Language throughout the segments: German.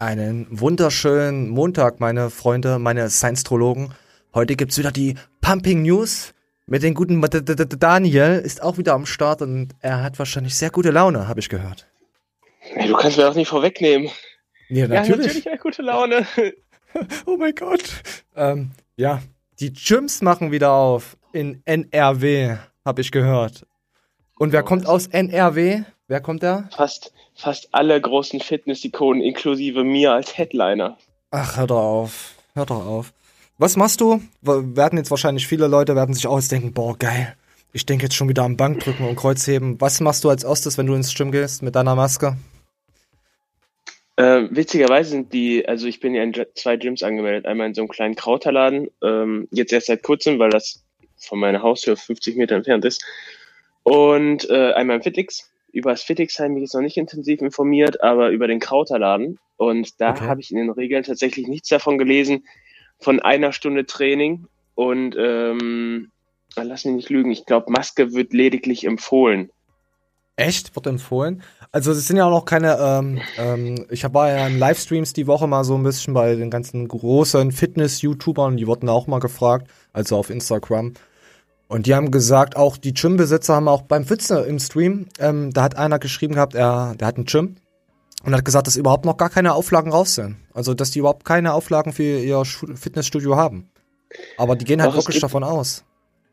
Einen wunderschönen Montag, meine Freunde, meine Science-Trologen. Heute gibt's wieder die Pumping News mit den guten Daniel. Ist auch wieder am Start und er hat wahrscheinlich sehr gute Laune, habe ich gehört. Hey, du kannst mir auch nicht vorwegnehmen. Ja, natürlich. Ja, natürlich eine gute Laune. oh mein Gott. Ähm, ja, die Gyms machen wieder auf in NRW, habe ich gehört. Und wer kommt aus NRW? Wer kommt da? Fast, fast alle großen Fitness-Ikonen, inklusive mir als Headliner. Ach, hör doch auf. Hör doch auf. Was machst du? Werden jetzt wahrscheinlich viele Leute werden sich auch jetzt denken, boah, geil. Ich denke jetzt schon wieder am Bankdrücken und Kreuzheben. Was machst du als erstes, wenn du ins Gym gehst mit deiner Maske? Äh, witzigerweise sind die, also ich bin ja in zwei Gyms angemeldet. Einmal in so einem kleinen Krauterladen, ähm, jetzt erst seit kurzem, weil das von meiner Haustür 50 Meter entfernt ist. Und äh, einmal im Fitix über das Fittigsheim bin ich jetzt noch nicht intensiv informiert, aber über den Krauterladen. Und da okay. habe ich in den Regeln tatsächlich nichts davon gelesen, von einer Stunde Training. Und ähm, lass mich nicht lügen, ich glaube, Maske wird lediglich empfohlen. Echt? Wird empfohlen? Also es sind ja auch noch keine, ähm, ähm, ich war ja in Livestreams die Woche mal so ein bisschen bei den ganzen großen Fitness-YouTubern, die wurden auch mal gefragt, also auf Instagram. Und die haben gesagt, auch die Gym-Besitzer haben auch beim Pfütze im Stream, ähm, da hat einer geschrieben gehabt, er, der hat ein Gym und hat gesagt, dass überhaupt noch gar keine Auflagen raus sind. Also, dass die überhaupt keine Auflagen für ihr Fitnessstudio haben. Aber die gehen halt Doch, wirklich gibt, davon aus.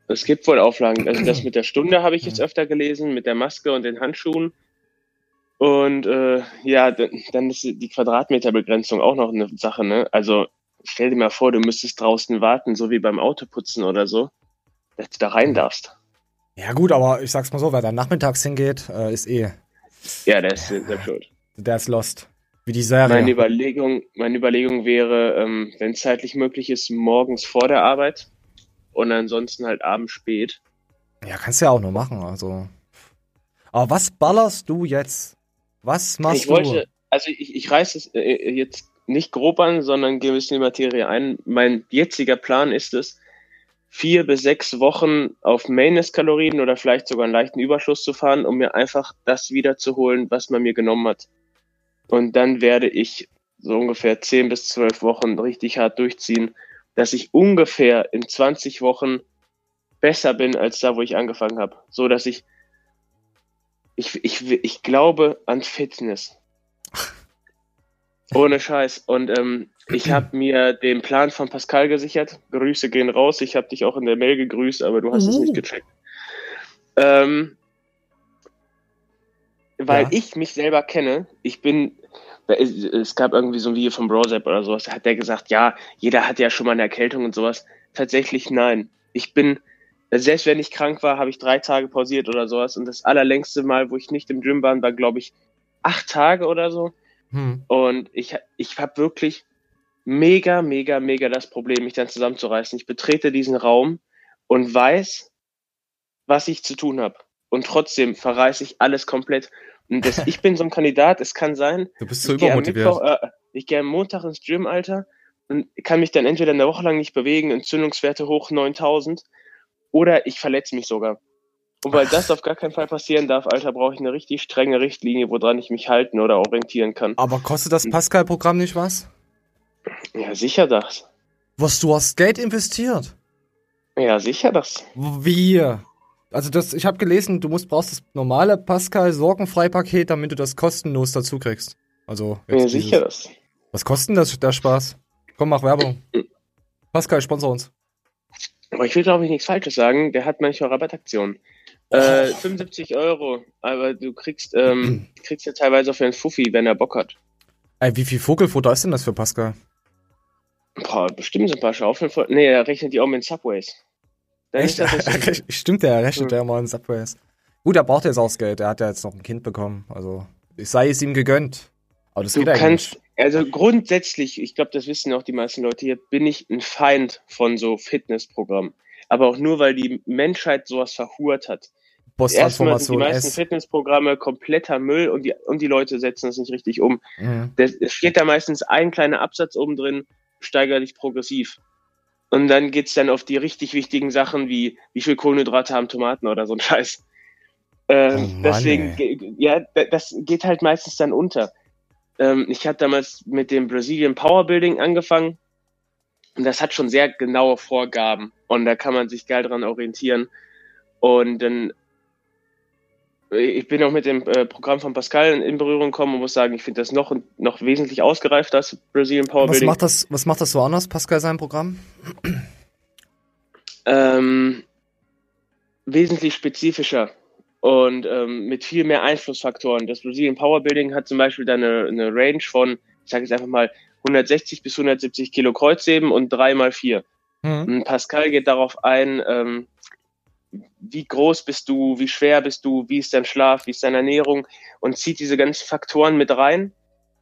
Es gibt wohl Auflagen. Also, das mit der Stunde habe ich jetzt öfter gelesen, mit der Maske und den Handschuhen. Und äh, ja, dann ist die Quadratmeterbegrenzung auch noch eine Sache, ne? Also, stell dir mal vor, du müsstest draußen warten, so wie beim Autoputzen oder so dass du da rein darfst. Ja, gut, aber ich sag's mal so, wer da nachmittags hingeht, äh, ist eh. Ja, der ist selbst schuld. Der ist lost. Wie die Serie. Meine Überlegung, meine Überlegung wäre, ähm, wenn es zeitlich möglich ist, morgens vor der Arbeit und ansonsten halt abends spät. Ja, kannst du ja auch nur machen, also. Aber was ballerst du jetzt? Was machst ich wollte, du? Also ich, ich reiße es äh, jetzt nicht grob an, sondern gehe ein bisschen die Materie ein. Mein jetziger Plan ist es, vier bis sechs Wochen auf Maintenance-Kalorien oder vielleicht sogar einen leichten Überschuss zu fahren, um mir einfach das wiederzuholen, was man mir genommen hat. Und dann werde ich so ungefähr zehn bis zwölf Wochen richtig hart durchziehen, dass ich ungefähr in 20 Wochen besser bin als da, wo ich angefangen habe. So dass ich, ich, ich, ich glaube an Fitness. Ohne Scheiß. Und ähm, ich habe mir den Plan von Pascal gesichert. Grüße gehen raus. Ich habe dich auch in der Mail gegrüßt, aber du hast mhm. es nicht gecheckt. Ähm, weil ja. ich mich selber kenne. Ich bin, es gab irgendwie so ein Video von Brozap oder sowas, da hat der gesagt, ja, jeder hat ja schon mal eine Erkältung und sowas. Tatsächlich nein. Ich bin, selbst wenn ich krank war, habe ich drei Tage pausiert oder sowas. Und das allerlängste Mal, wo ich nicht im Gym war, war, glaube ich, acht Tage oder so. Hm. Und ich, ich habe wirklich mega, mega, mega das Problem, mich dann zusammenzureißen. Ich betrete diesen Raum und weiß, was ich zu tun habe. Und trotzdem verreiße ich alles komplett. Und das, ich bin so ein Kandidat, es kann sein. Du bist so übermotiviert. Mittwoch, äh, ich gehe am Montag ins Gym, Alter, und kann mich dann entweder eine Woche lang nicht bewegen, Entzündungswerte hoch 9000, oder ich verletze mich sogar. Und weil Ach. das auf gar keinen Fall passieren darf, Alter, brauche ich eine richtig strenge Richtlinie, woran ich mich halten oder orientieren kann. Aber kostet das Pascal-Programm nicht was? Ja, sicher das. Was, du hast Geld investiert? Ja, sicher das. Wie? Also das, ich habe gelesen, du musst, brauchst das normale Pascal-Sorgenfrei-Paket, damit du das kostenlos dazu kriegst. Also, ja, sicher das. Was kostet denn das, der Spaß? Komm, mach Werbung. Pascal, sponsor uns. Aber ich will, glaube ich, nichts Falsches sagen. Der hat manchmal Rabattaktionen. Äh, 75 Euro, aber du kriegst, ähm, kriegst ja teilweise auch für einen Fuffi, wenn er Bock hat. Ey, wie viel Vogelfutter ist denn das für Pascal? Boah, bestimmt so ein paar Schaufeln voll. Nee, er rechnet die auch mit Subways. Echt? Stimmt, der rechnet ja mal in Subways. Gut, er braucht jetzt auch das Geld. Er hat ja jetzt noch ein Kind bekommen. Also, ich sei es ihm gegönnt. Aber das du geht kannst, nicht. Also grundsätzlich, ich glaube, das wissen auch die meisten Leute hier, bin ich ein Feind von so Fitnessprogrammen. Aber auch nur, weil die Menschheit sowas verhurt hat. Erstmal sind die meisten S. Fitnessprogramme kompletter Müll und die, und die Leute setzen das nicht richtig um. Mhm. Es steht da meistens ein kleiner Absatz oben drin, steiger dich progressiv. Und dann geht's dann auf die richtig wichtigen Sachen wie, wie viel Kohlenhydrate haben Tomaten oder so ein Scheiß. Äh, oh deswegen, ja, das geht halt meistens dann unter. Ähm, ich habe damals mit dem Brazilian Powerbuilding angefangen und das hat schon sehr genaue Vorgaben und da kann man sich geil dran orientieren. Und dann, ich bin auch mit dem äh, Programm von Pascal in, Berührung gekommen und muss sagen, ich finde das noch, noch wesentlich ausgereifter als Brazilian Power Was Building. macht, das, was macht das so anders, Pascal, sein Programm? Ähm, wesentlich spezifischer und ähm, mit viel mehr Einflussfaktoren. Das Brazilian Power Building hat zum Beispiel dann eine, eine Range von, ich sage jetzt einfach mal, 160 bis 170 Kilo Kreuzheben und 3 mal 4. Mhm. Und Pascal geht darauf ein, ähm, wie groß bist du, wie schwer bist du, wie ist dein Schlaf, wie ist deine Ernährung und zieht diese ganzen Faktoren mit rein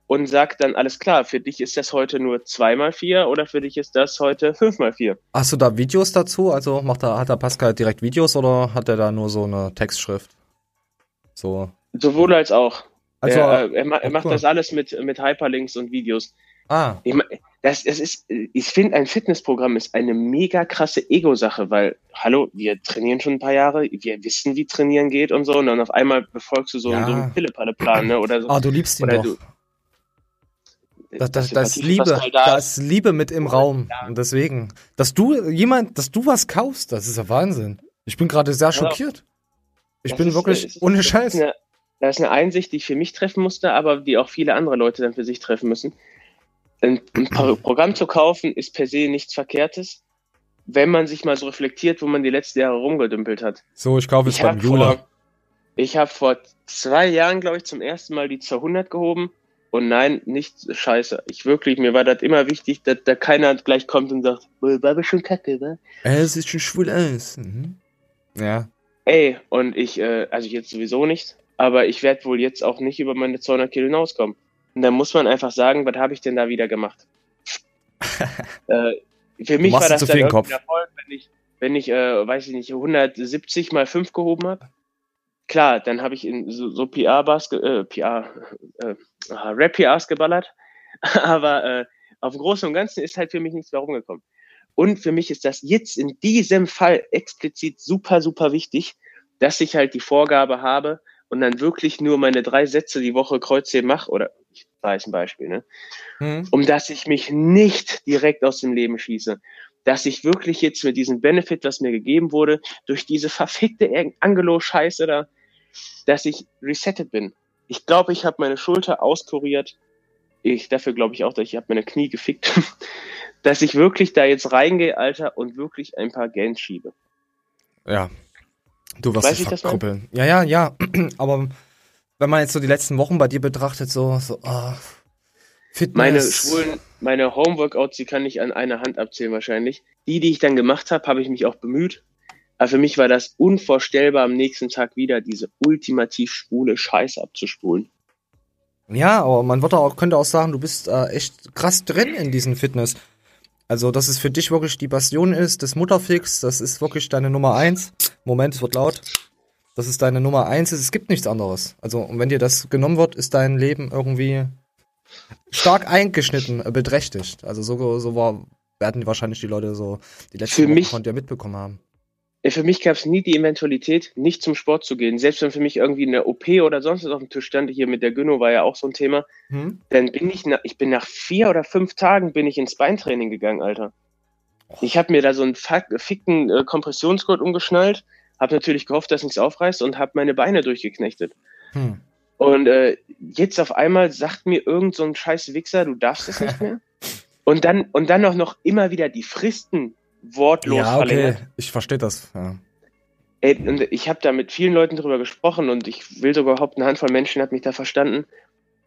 und sagt dann, alles klar, für dich ist das heute nur 2 mal 4 oder für dich ist das heute 5 mal 4. Hast du da Videos dazu? Also macht da, hat da Pascal direkt Videos oder hat er da nur so eine Textschrift? So. Sowohl als auch. Also, er, äh, er, er macht cool. das alles mit, mit Hyperlinks und Videos. ah, Ich, das, das ist, ich finde, ein Fitnessprogramm ist eine mega krasse Ego-Sache, weil, hallo, wir trainieren schon ein paar Jahre, wir wissen, wie trainieren geht und so, und dann auf einmal befolgst du so, Ja. so einen Pille-Palle-Plan, ne, oder so. ah, du liebst ihn Oder doch. du- Das, das, das Liebe, da ist. Liebe mit im Raum. Und deswegen, dass du jemand, dass du was kaufst, das ist ja Wahnsinn. Ich bin gerade sehr schockiert. Ich Das bin ist, wirklich ist- ohne Scheiß. Eine, das ist eine Einsicht, die ich für mich treffen musste, aber die auch viele andere Leute dann für sich treffen müssen. Ein, ein Pro- Programm zu kaufen ist per se nichts Verkehrtes, wenn man sich mal so reflektiert, wo man die letzten Jahre rumgedümpelt hat. So, ich kaufe es Ich beim habe Jula. vor, ich hab vor zwei Jahren, glaube ich, zum ersten Mal die 200 gehoben. Und nein, nicht scheiße. Ich wirklich, mir war das immer wichtig, dass da keiner gleich kommt und sagt, "Boah, war aber schon kacke? Äh, Es sieht schon schwul aus. Mhm. Ja. Ey, und ich, äh, also jetzt sowieso nicht, aber ich werde wohl jetzt auch nicht über meine 200 Kilo hinauskommen. Und dann muss man einfach sagen, was habe ich denn da wieder gemacht? äh, für mich war das dann irgendwie Erfolg, wenn ich, wenn ich, äh, weiß ich nicht, 170 mal 5 gehoben habe. Klar, dann habe ich in so, so PR-Bars, äh, PR, äh, ah, Rap-PRs geballert, aber äh, auf dem Großen und Ganzen ist halt für mich nichts mehr rumgekommen. Und für mich ist das jetzt in diesem Fall explizit super, super wichtig, dass ich halt die Vorgabe habe und dann wirklich nur meine drei Sätze die Woche Kreuzheben mache, oder ein Beispiel, ne? Hm. um dass ich mich nicht direkt aus dem Leben schieße. Dass ich wirklich jetzt mit diesem Benefit, was mir gegeben wurde, durch diese verfickte Angelo-Scheiße da, dass ich resettet bin. Ich glaube, ich habe meine Schulter auskuriert. Ich, dafür glaube ich auch, dass ich habe meine Knie gefickt. dass ich wirklich da jetzt reingehe, Alter, und wirklich ein paar Gains schiebe. Ja. Du wirst Weiß verkrüppeln. Ja, ja, ja. Aber wenn man jetzt so die letzten Wochen bei dir betrachtet, so, so, ah, Fitness. Meine schwulen, meine Homeworkouts, die kann ich an einer Hand abzählen wahrscheinlich. Die, die ich dann gemacht habe, habe ich mich auch bemüht. Aber für mich war das unvorstellbar, am nächsten Tag wieder diese ultimativ schwule Scheiße abzuspulen. Ja, aber man wird auch, könnte auch sagen, du bist äh, echt krass drin in diesen Fitness. Also, dass es für dich wirklich die Passion ist, das Mutterfix, das ist wirklich deine Nummer eins. Moment, es wird laut. Das ist deine Nummer eins, es gibt nichts anderes. Also, und wenn dir das genommen wird, ist dein Leben irgendwie stark eingeschnitten, äh, beträchtigt. Also, so, so war, werden wahrscheinlich die Leute so die letzten Für Wochen mich- von dir mitbekommen haben. Äh, Für mich gab es nie die Eventualität, nicht zum Sport zu gehen. Selbst wenn für mich irgendwie eine OP oder sonst was auf dem Tisch stand, hier mit der Gynno war ja auch so ein Thema, Hm? dann bin ich, nach, ich bin nach vier oder fünf Tagen bin ich ins Beintraining gegangen, Alter. Ich habe mir da so einen fickten äh, Kompressionsgurt umgeschnallt, habe natürlich gehofft, dass nichts aufreißt und habe meine Beine durchgeknechtet. Hm. Und äh, jetzt auf einmal sagt mir irgend so ein scheiß Wichser, du darfst es nicht mehr. Und dann, und dann auch noch immer wieder die Fristen wortlos Ja, okay, verlängert. ich verstehe das. Ja. Ey, und ich habe da mit vielen Leuten drüber gesprochen und ich will sogar behaupten, eine Handvoll Menschen hat mich da verstanden.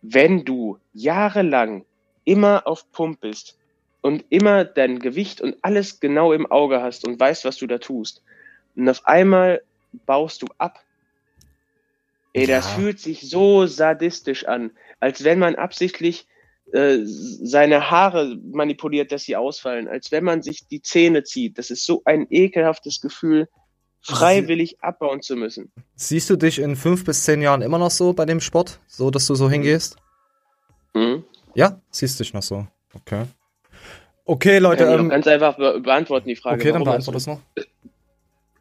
Wenn du jahrelang immer auf Pump bist und immer dein Gewicht und alles genau im Auge hast und weißt, was du da tust, und auf einmal baust du ab. Ey, das Ja. fühlt sich so sadistisch an, als wenn man absichtlich äh, seine Haare manipuliert, dass sie ausfallen, als wenn man sich die Zähne zieht. Das ist so ein ekelhaftes Gefühl, freiwillig abbauen zu müssen. Siehst du dich in fünf bis zehn Jahren immer noch so bei dem Sport? So, dass du so hingehst? Mhm. Ja, siehst dich noch so. Okay. Okay, Leute, Kann ähm, ganz einfach be beantworten die Frage. okay, dann beantworte es noch.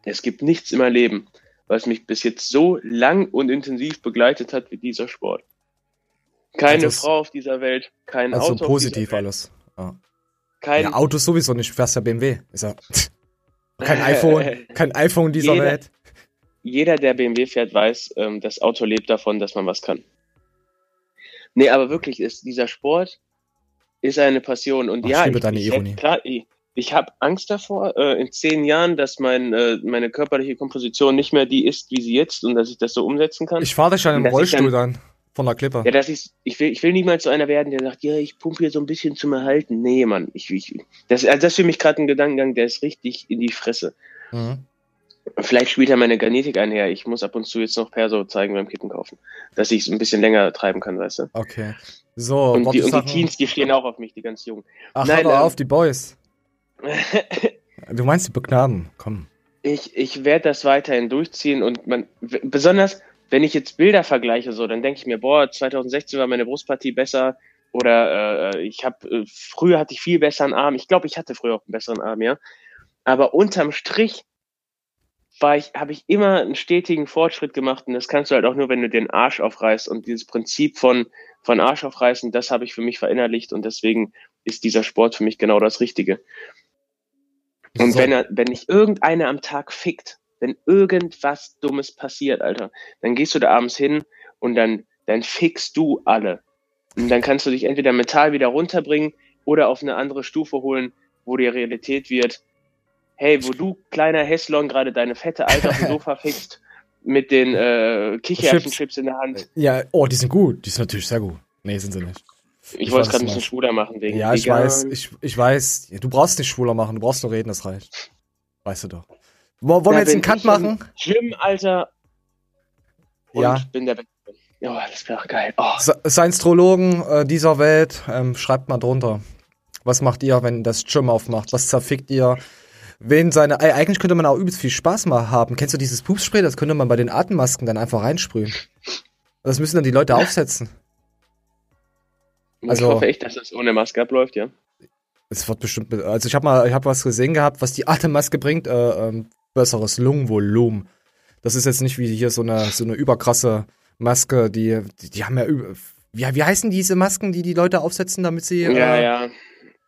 Es gibt nichts in meinem Leben, was mich bis jetzt so lang und intensiv begleitet hat wie dieser Sport. Keine Also Frau auf dieser Welt, kein Also Auto. auf positiv alles. Ja. Kein, ja, Autos sowieso nicht, du fährst ja BMW. Ist ja kein iPhone, kein iPhone dieser Jeder- Welt. jeder, der BMW fährt, weiß, ähm, das Auto lebt davon, dass man was kann. Nee, aber wirklich ist dieser Sport ist eine Passion und Ach, ja, ich liebe ich, deine ich, Ironie. hätte- klar, ich, ich habe Angst davor äh, in zehn Jahren, dass mein, äh, meine körperliche Komposition nicht mehr die ist, wie sie jetzt und dass ich das so umsetzen kann. Ich fahre dich Dass ich Rollstuhl dann von der Klippe. ja, dass ich, ich will, ich will niemals so einer werden, der sagt, ja, ich pumpe hier so ein bisschen zum Erhalten. Nee, Mann, ich, ich das, also das ist für mich gerade ein Gedankengang, der ist richtig in die Fresse. Mhm. Vielleicht spielt ja meine Genetik einher. Ich muss ab und zu jetzt noch Perso zeigen beim Kippen kaufen. Dass ich es ein bisschen länger treiben kann, weißt du? Okay. So, Und die, und die. Teens, die stehen auch auf mich, die ganz jungen. Ach, Nein, hör ähm, auf, die Boys. Du meinst die Beknaben, komm. ich ich werde das weiterhin durchziehen und man, besonders wenn ich jetzt Bilder vergleiche, so, dann denke ich mir, boah, 2016 war meine Brustpartie besser oder äh, ich habe äh, früher hatte ich viel besseren Arm. Ich glaube, ich hatte früher auch einen besseren Arm, ja. Aber unterm Strich war ich, habe ich immer einen stetigen Fortschritt gemacht und das kannst du halt auch nur, wenn du den Arsch aufreißt und dieses Prinzip von von Arsch aufreißen, das habe ich für mich verinnerlicht und deswegen ist dieser Sport für mich genau das Richtige. Und So. wenn er, wenn nicht irgendeiner am Tag fickt, wenn irgendwas Dummes passiert, Alter, dann gehst du da abends hin und dann, dann fickst du alle. Und dann kannst du dich entweder mental wieder runterbringen oder auf eine andere Stufe holen, wo die Realität wird, hey, wo du, kleiner Hässlon, gerade deine fette Alte auf dem Sofa fickst, mit den äh, Kichererbsenchips in der Hand. Ja, oh, die sind gut. Die sind natürlich sehr gut. Nee, sind sie nicht. Ich ich wollte es gerade ein bisschen schwuler machen wegen Ja, ich vegan. weiß, ich, ich weiß. Du brauchst nicht schwuler machen, du brauchst nur reden, das reicht. Weißt du doch. Wo- Wollen Da wir jetzt einen Cut machen? Gym, Alter. Und Ja. bin der Beste. Ja, das wäre geil. Oh. Se- Science-Trologen äh, dieser Welt, ähm, schreibt mal drunter. Was macht ihr, wenn das Gym aufmacht? Was zerfickt ihr? Wen seine. Ey, eigentlich könnte man auch übelst viel Spaß mal haben. Kennst du dieses Pupsspray? Das könnte man bei den Atemmasken dann einfach reinsprühen. Das müssen dann die Leute aufsetzen. Ich Also- hoffe echt, dass das ohne Maske abläuft, ja. Es wird bestimmt. Also ich habe mal, ich habe was gesehen gehabt, was die Atemmaske bringt. Äh, ähm, besseres Lungenvolumen. Das ist jetzt nicht wie hier so eine so eine überkrasse Maske. Die die, die haben ja über. Wie, wie heißen diese Masken, die die Leute aufsetzen, damit sie. Ja, äh, ja.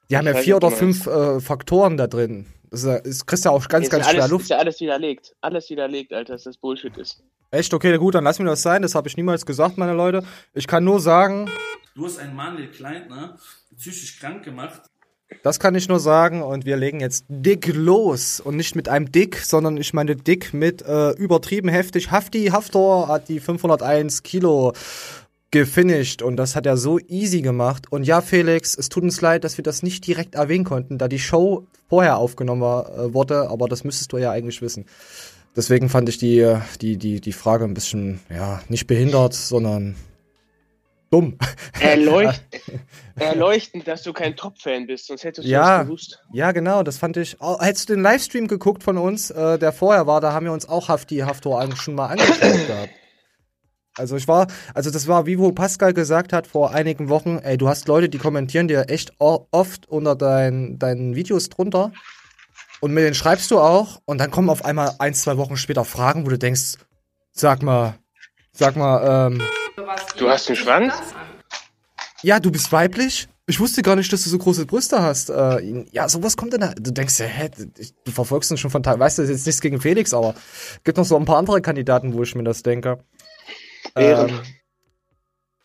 Die haben Ich ja vier oder fünf äh, Faktoren da drin. Das ist, kriegst ja auch ganz, ist ganz ja schwer alles, Luft. Ist ja alles widerlegt. Alles widerlegt, Alter, dass das Bullshit ist. Echt? Okay, gut, dann lass mir das sein. Das habe ich niemals gesagt, meine Leute. Ich kann nur sagen, Du hast einen Manuel Kleintner psychisch krank gemacht. das kann ich nur sagen. Und wir legen jetzt dick los. Und nicht mit einem Dick, sondern ich meine dick mit äh, übertrieben heftig. Hafti Haftor hat die 501 Kilo gefinisht und das hat er so easy gemacht. Und ja, Felix, es tut uns leid, dass wir das nicht direkt erwähnen konnten, da die Show vorher aufgenommen war, äh, wurde, aber das müsstest du ja eigentlich wissen. Deswegen fand ich die, äh, die, die, die Frage ein bisschen, ja, nicht behindert, sondern dumm. Erleucht, erleuchtend, dass du kein Top-Fan bist, sonst hättest du Ja. das gewusst. Ja, genau, das fand ich. Oh, hättest du den Livestream geguckt von uns, äh, der vorher war, da haben wir uns auch Hafti Haftor schon mal angeschaut gehabt. Also ich war, also das war, wie wo Pascal gesagt hat vor einigen Wochen, ey, du hast Leute, die kommentieren dir echt oft unter dein, deinen Videos drunter. Und mit denen schreibst du auch und dann kommen auf einmal ein, zwei Wochen später Fragen, wo du denkst, sag mal, sag mal, ähm, Du hast einen Schwanz? ja, du bist weiblich? Ich wusste gar nicht, dass du so große Brüste hast. Äh, ja, sowas kommt dann. Du denkst ja, hä, du verfolgst uns schon von Teil. Weißt du, das ist jetzt nichts gegen Felix, aber gibt noch so ein paar andere Kandidaten, wo ich mir das denke. Ehren. Ähm,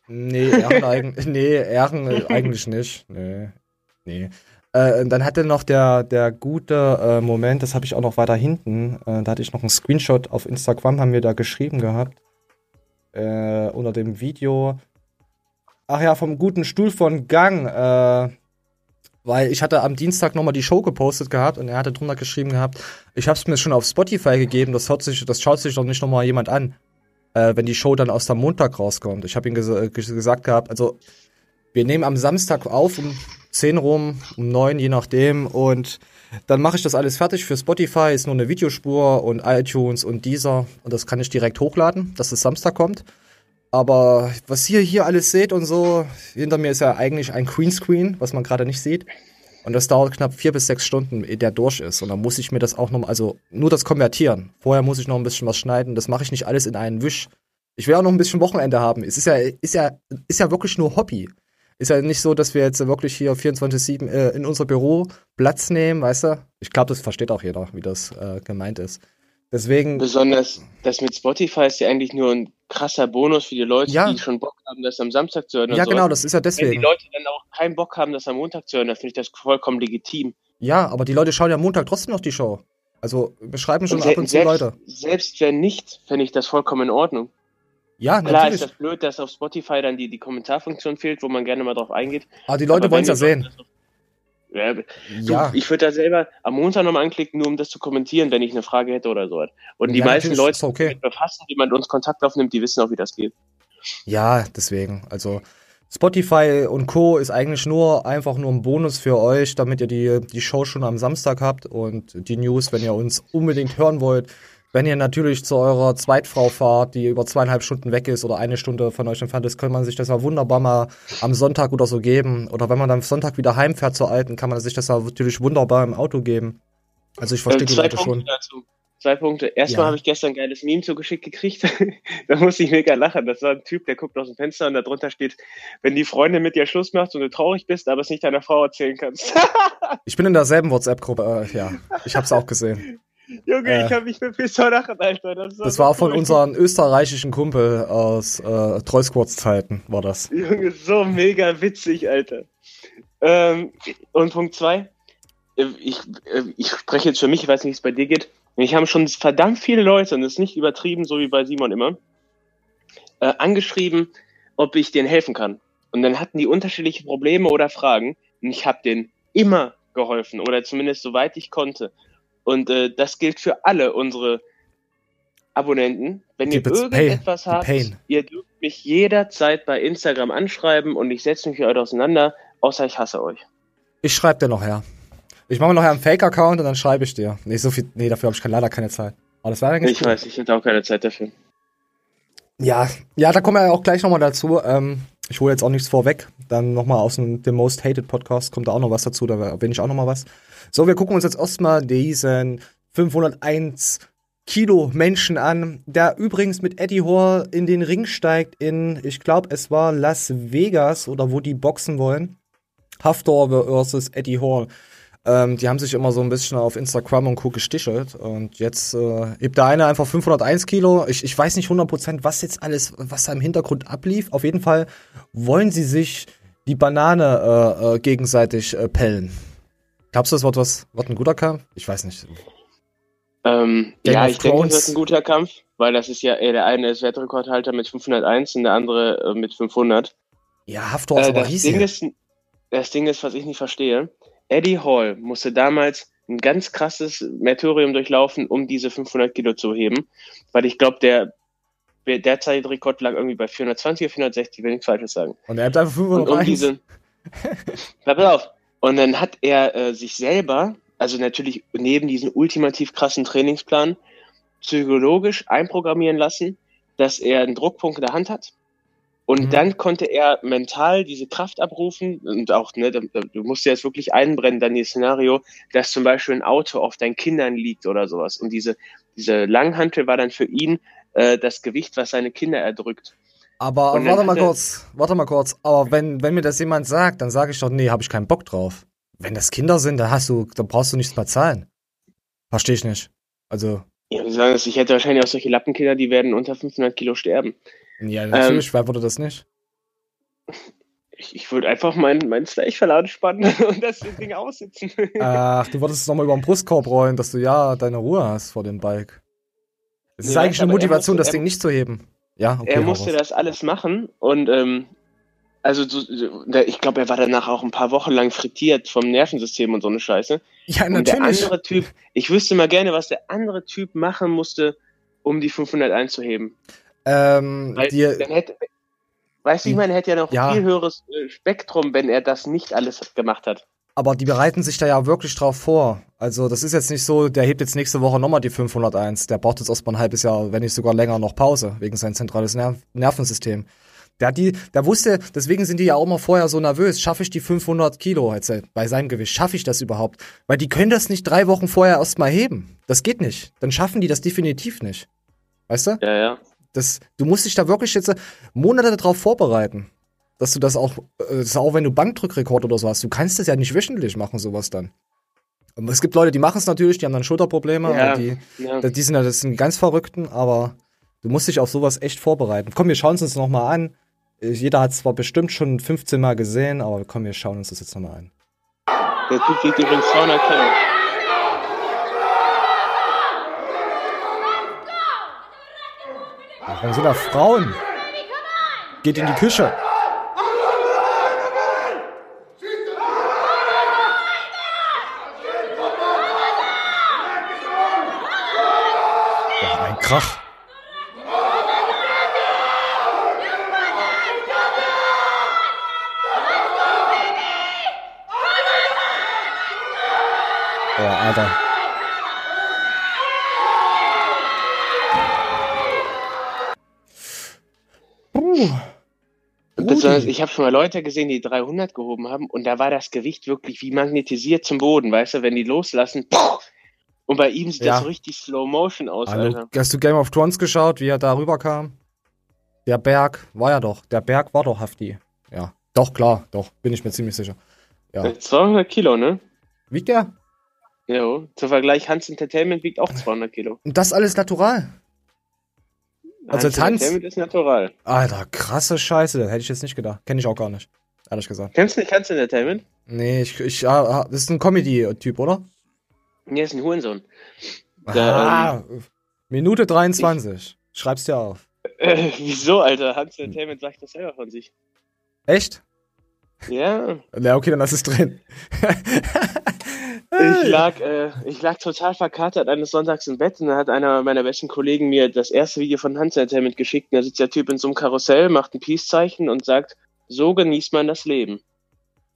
nee, Ehren, eigentlich, nee, Ehren eigentlich nicht. Nee. Nee. Äh, dann hatte noch der, der gute äh, Moment, das habe ich auch noch weiter hinten. Äh, da hatte ich noch einen Screenshot auf Instagram, haben wir da geschrieben gehabt. Äh, unter dem Video. Ach ja, vom guten Stuhl von Gang. Äh, weil ich hatte am Dienstag nochmal die Show gepostet gehabt und er hatte drunter geschrieben gehabt, ich habe es mir schon auf Spotify gegeben, das, hört sich, das schaut sich doch nicht nochmal jemand an, äh, wenn die Show dann aus dem Montag rauskommt. Ich habe ihm ges ges- gesagt gehabt, also wir nehmen am Samstag auf um 10 rum, um 9, je nachdem und dann mache ich das alles fertig für Spotify, ist nur eine Videospur und iTunes und dieser und das kann ich direkt hochladen, dass es Samstag kommt. Aber was ihr hier alles seht und so, hinter mir ist ja eigentlich ein Greenscreen, was man gerade nicht sieht. Und das dauert knapp vier bis sechs Stunden, ehe der durch ist. Und dann muss ich mir das auch noch, also nur das Konvertieren. Vorher muss ich noch ein bisschen was schneiden. Das mache ich nicht alles in einen Wisch. Ich will auch noch ein bisschen Wochenende haben. Es ist ja, ist ja, ist ja wirklich nur Hobby. Ist ja nicht so, dass wir jetzt wirklich hier 24-7 äh, in unser Büro Platz nehmen, weißt du? Ich glaube, das versteht auch jeder, wie das äh, gemeint ist. Deswegen. Besonders das mit Spotify ist ja eigentlich nur ein krasser Bonus für die Leute, Ja. die schon Bock haben, das am Samstag zu hören. Ja, so. genau, das ist ja Wenn die deswegen. Leute dann auch keinen Bock haben, das am Montag zu hören, dann finde ich das vollkommen legitim. Ja, aber die Leute schauen ja Montag trotzdem noch die Show. Also, wir schreiben schon Und ab und zu Leute. selbst wenn nicht, fände ich das vollkommen in Ordnung. Ja, Klar natürlich. ist das blöd, dass auf Spotify dann die, die Kommentarfunktion fehlt, wo man gerne mal drauf eingeht. aber die Leute wollen es ja sehen. Auf- Ja, Ja. ich würde da selber am Montag nochmal anklicken, nur um das zu kommentieren, wenn ich eine Frage hätte oder so. Und die Ja, meisten Leute, okay. die damit befassen, die man uns Kontakt aufnimmt, die wissen auch, wie das geht. Ja, deswegen. Also Spotify und Co. ist eigentlich nur einfach nur ein Bonus für euch, damit ihr die, die Show schon am Samstag habt und die News, wenn ihr uns unbedingt hören wollt. Wenn ihr natürlich zu eurer Zweitfrau fahrt, die über zweieinhalb Stunden weg ist oder eine Stunde von euch entfernt ist, kann man sich das ja wunderbar mal am Sonntag oder so geben. Oder wenn man dann Sonntag wieder heimfährt zur Alten, kann man sich das ja natürlich wunderbar im Auto geben. Also ich verstehe Äh, die zwei Leute Punkte schon. dazu. Zwei Punkte. Erstmal Ja. habe ich gestern ein geiles Meme zugeschickt gekriegt. da musste ich mega lachen. Das war ein Typ, der guckt aus dem Fenster und da drunter steht, wenn die Freundin mit dir Schluss macht und du traurig bist, aber es nicht deiner Frau erzählen kannst. Ich bin in derselben WhatsApp-Gruppe, äh, ja. Ich hab's auch gesehen. Junge, Äh, ich habe mich bepisst vor Lachen, Alter. Das war, Das war von cool. unseren österreichischen Kumpel aus äh, Treusquartz-Zeiten, war das. Junge, so mega witzig, Alter. Ähm, und Punkt zwei. äh, Ich, äh, ich spreche jetzt für mich, ich weiß nicht, wie es bei dir geht. Mich haben schon verdammt viele Leute, und das ist nicht übertrieben, so wie bei Simon immer, äh, angeschrieben, ob ich denen helfen kann. Und dann hatten die unterschiedliche Probleme oder Fragen. Und ich habe denen immer geholfen, oder zumindest soweit ich konnte. Und äh, das gilt für alle unsere Abonnenten. Wenn ihr Keep it irgendetwas pain- habt, pain. ihr dürft mich jederzeit bei Instagram anschreiben und ich setze mich für euch auseinander, außer ich hasse euch. Ich schreib dir noch her. Ich mache mir nachher einen Fake-Account und dann schreibe ich dir. Nee, so viel, nee, dafür habe ich leider keine Zeit. Aber das war eigentlich Ich cool. weiß, ich hätte auch keine Zeit dafür. Ja, ja, da kommen wir ja auch gleich nochmal dazu. Ähm, ich hole jetzt auch nichts vorweg. Dann nochmal aus dem The Most Hated Podcast kommt da auch noch was dazu. Da erwähne ich auch nochmal was. So, wir gucken uns jetzt erstmal diesen 501 Kilo Menschen an, der übrigens mit Eddie Hall in den Ring steigt in, ich glaube, es war Las Vegas oder wo die boxen wollen. Haftor versus Eddie Hall. Ähm, die haben sich immer so ein bisschen auf Instagram und Co. gestichelt. Und jetzt äh, hebt der eine einfach 501 Kilo. Ich, ich weiß nicht 100%, was jetzt alles, was da im Hintergrund ablief. Auf jeden Fall wollen sie sich die Banane äh, äh, gegenseitig äh, pellen. Glaubst du, das wird, was, wird ein guter Kampf? Ich weiß nicht. Ähm, ja, ich denke, es Thrones. wird ein guter Kampf, weil das ist ja, äh, der eine ist Weltrekordhalter mit 501 und der andere äh, mit 500. Ja, Haftor ist Äh, aber das, riesig. Ding ist, das Ding ist, was ich nicht verstehe. Eddie Hall musste damals ein ganz krasses Märtyrium durchlaufen, um diese 500 Kilo zu heben, weil ich glaube, der, der derzeitige Rekord lag irgendwie bei 420 oder 460, will nichts Falsches sagen. Und er hebt einfach Und um 501. diese. Pass auf. Und dann hat er äh, sich selber, also natürlich neben diesem ultimativ krassen Trainingsplan, psychologisch einprogrammieren lassen, dass er einen Druckpunkt in der Hand hat. Und Mhm. dann konnte er mental diese Kraft abrufen und auch, ne, du musst dir jetzt wirklich einbrennen, dann das Szenario, dass zum Beispiel ein Auto auf deinen Kindern liegt oder sowas. Und diese, diese Langhantel war dann für ihn äh, das Gewicht, was seine Kinder erdrückt. Aber warte mal kurz, warte mal kurz. Aber wenn, wenn mir das jemand sagt, dann sage ich doch, nee, habe ich keinen Bock drauf. Wenn das Kinder sind, dann hast du, dann brauchst du nichts mehr zahlen. Verstehe ich nicht. Also, Ja, wie sagen? Ich hätte wahrscheinlich auch solche Lappenkinder, die werden unter 500 Kilo sterben. Ja, natürlich, wer würde das nicht? Ich, ich würde einfach meinen mein Slash-Verladen spannen und das Ding aussitzen. Ach, du würdest es nochmal über den Brustkorb rollen, dass du ja deine Ruhe hast vor dem Bike. Es ist Ja, eigentlich eine Motivation, musste- das Ding nicht zu heben. Ja, okay. er musste das alles machen und ähm, also so, ich glaube, er war danach auch ein paar Wochen lang frittiert vom Nervensystem und so eine Scheiße. Ja, Und der natürlich. andere Typ, ich wüsste mal gerne, was der andere Typ machen musste, um die 500 einzuheben. Ähm, Weil dir, dann hätte, weißt du, ich meine, er hätte ja noch Ja. viel höheres äh, Spektrum, wenn er das nicht alles gemacht hat. aber die bereiten sich da ja wirklich drauf vor. Also, das ist jetzt nicht so, der hebt jetzt nächste Woche nochmal die 501. Der braucht jetzt erstmal ein halbes Jahr, wenn nicht sogar länger noch Pause, wegen sein zentrales Ner Nervensystem. Der, hat die, der wusste, deswegen sind die ja auch immer vorher so nervös. Schaffe ich die 500 Kilo jetzt bei seinem Gewicht? Schaffe ich das überhaupt? Weil die können das nicht drei Wochen vorher erstmal heben. Das geht nicht. Dann schaffen die das definitiv nicht. Weißt du? Ja, ja. Das, du musst dich da wirklich jetzt Monate darauf vorbereiten. Dass du das auch, äh, das auch wenn du Bankdrückrekord oder so hast, du kannst das ja nicht wöchentlich machen, sowas dann. Es gibt Leute, die machen es natürlich, die haben dann Schulterprobleme, ja, die, ja. die sind ja das sind ganz Verrückten, aber du musst dich auf sowas echt vorbereiten. Komm, wir schauen es uns nochmal an. Jeder hat es zwar bestimmt schon 15 Mal gesehen, aber komm, wir schauen uns das jetzt nochmal an. Der Typ wiegt übrigens 200 Kilo. Warum sind da Frauen? Geht in die Küche. Boah, ein Krach. Boah, Alter. Besonders, ich habe schon mal Leute gesehen, die 300 gehoben haben und da war das Gewicht wirklich wie magnetisiert zum Boden, weißt du, wenn die loslassen. Und bei ihm sieht ja. das so richtig Slow Motion aus. Alter. Hast du Game of Thrones geschaut, wie er da rüberkam? Der Berg war ja doch, der Berg war doch Hafti. Ja, doch, klar, doch, bin ich mir ziemlich sicher. Ja. 200 Kilo, ne? Wiegt der? Ja, zum Vergleich, Hans Entertainment wiegt auch 200 Kilo. Und das alles natural? Also Tanz. Entertainment ist natural. Alter, krasse Scheiße, das hätte ich jetzt nicht gedacht. Kenne ich auch gar nicht. Ehrlich gesagt. Kennst du nicht Hans Entertainment? Nee, ich, ich, ah, das ist ein Comedy-Typ, oder? Nee, ist ein Hurensohn. Ah, ähm, Minute 23. Ich, Schreib's dir auf. Äh, wieso, Alter? Hans Entertainment sagt das selber von sich. Echt? Ja. Na, okay, dann lass es drin. ich, lag, äh, ich lag total verkatert eines Sonntags im Bett und dann hat einer meiner besten Kollegen mir das erste Video von Hans Entertainment geschickt. Und da sitzt der Typ in so einem Karussell, macht ein Peace-Zeichen und sagt, so genießt man das Leben.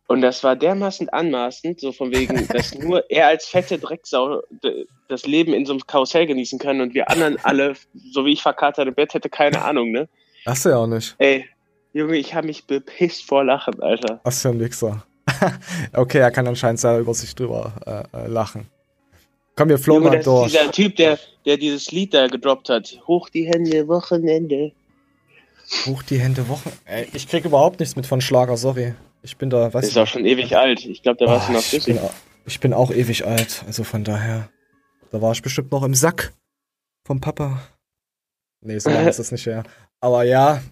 Und das war dermaßen anmaßend, so von wegen, dass nur er als fette Drecksau das Leben in so einem Karussell genießen kann und wir anderen alle, so wie ich verkatert im Bett, hätte keine Ahnung, ne? Hast du ja auch nicht. Ey, Junge, ich habe mich bepisst vor Lachen, Alter. Hast du ja ein Wichser. okay, er kann anscheinend sehr über sich drüber äh, äh lachen. Komm, wir flohen mal durch. Dieser Typ, der, der dieses Lied da gedroppt hat. Hoch die Hände, Wochenende. Hoch die Hände, Wochen. Ey, ich krieg überhaupt nichts mit von Schlager, sorry. Ich bin da, weißt Ist auch schon ewig alt. Ich glaube, da oh, warst du noch ich bin, ich bin auch ewig alt, also von daher. Da war ich bestimmt noch im Sack vom Papa. Nee, so lange ist das nicht her. Aber ja,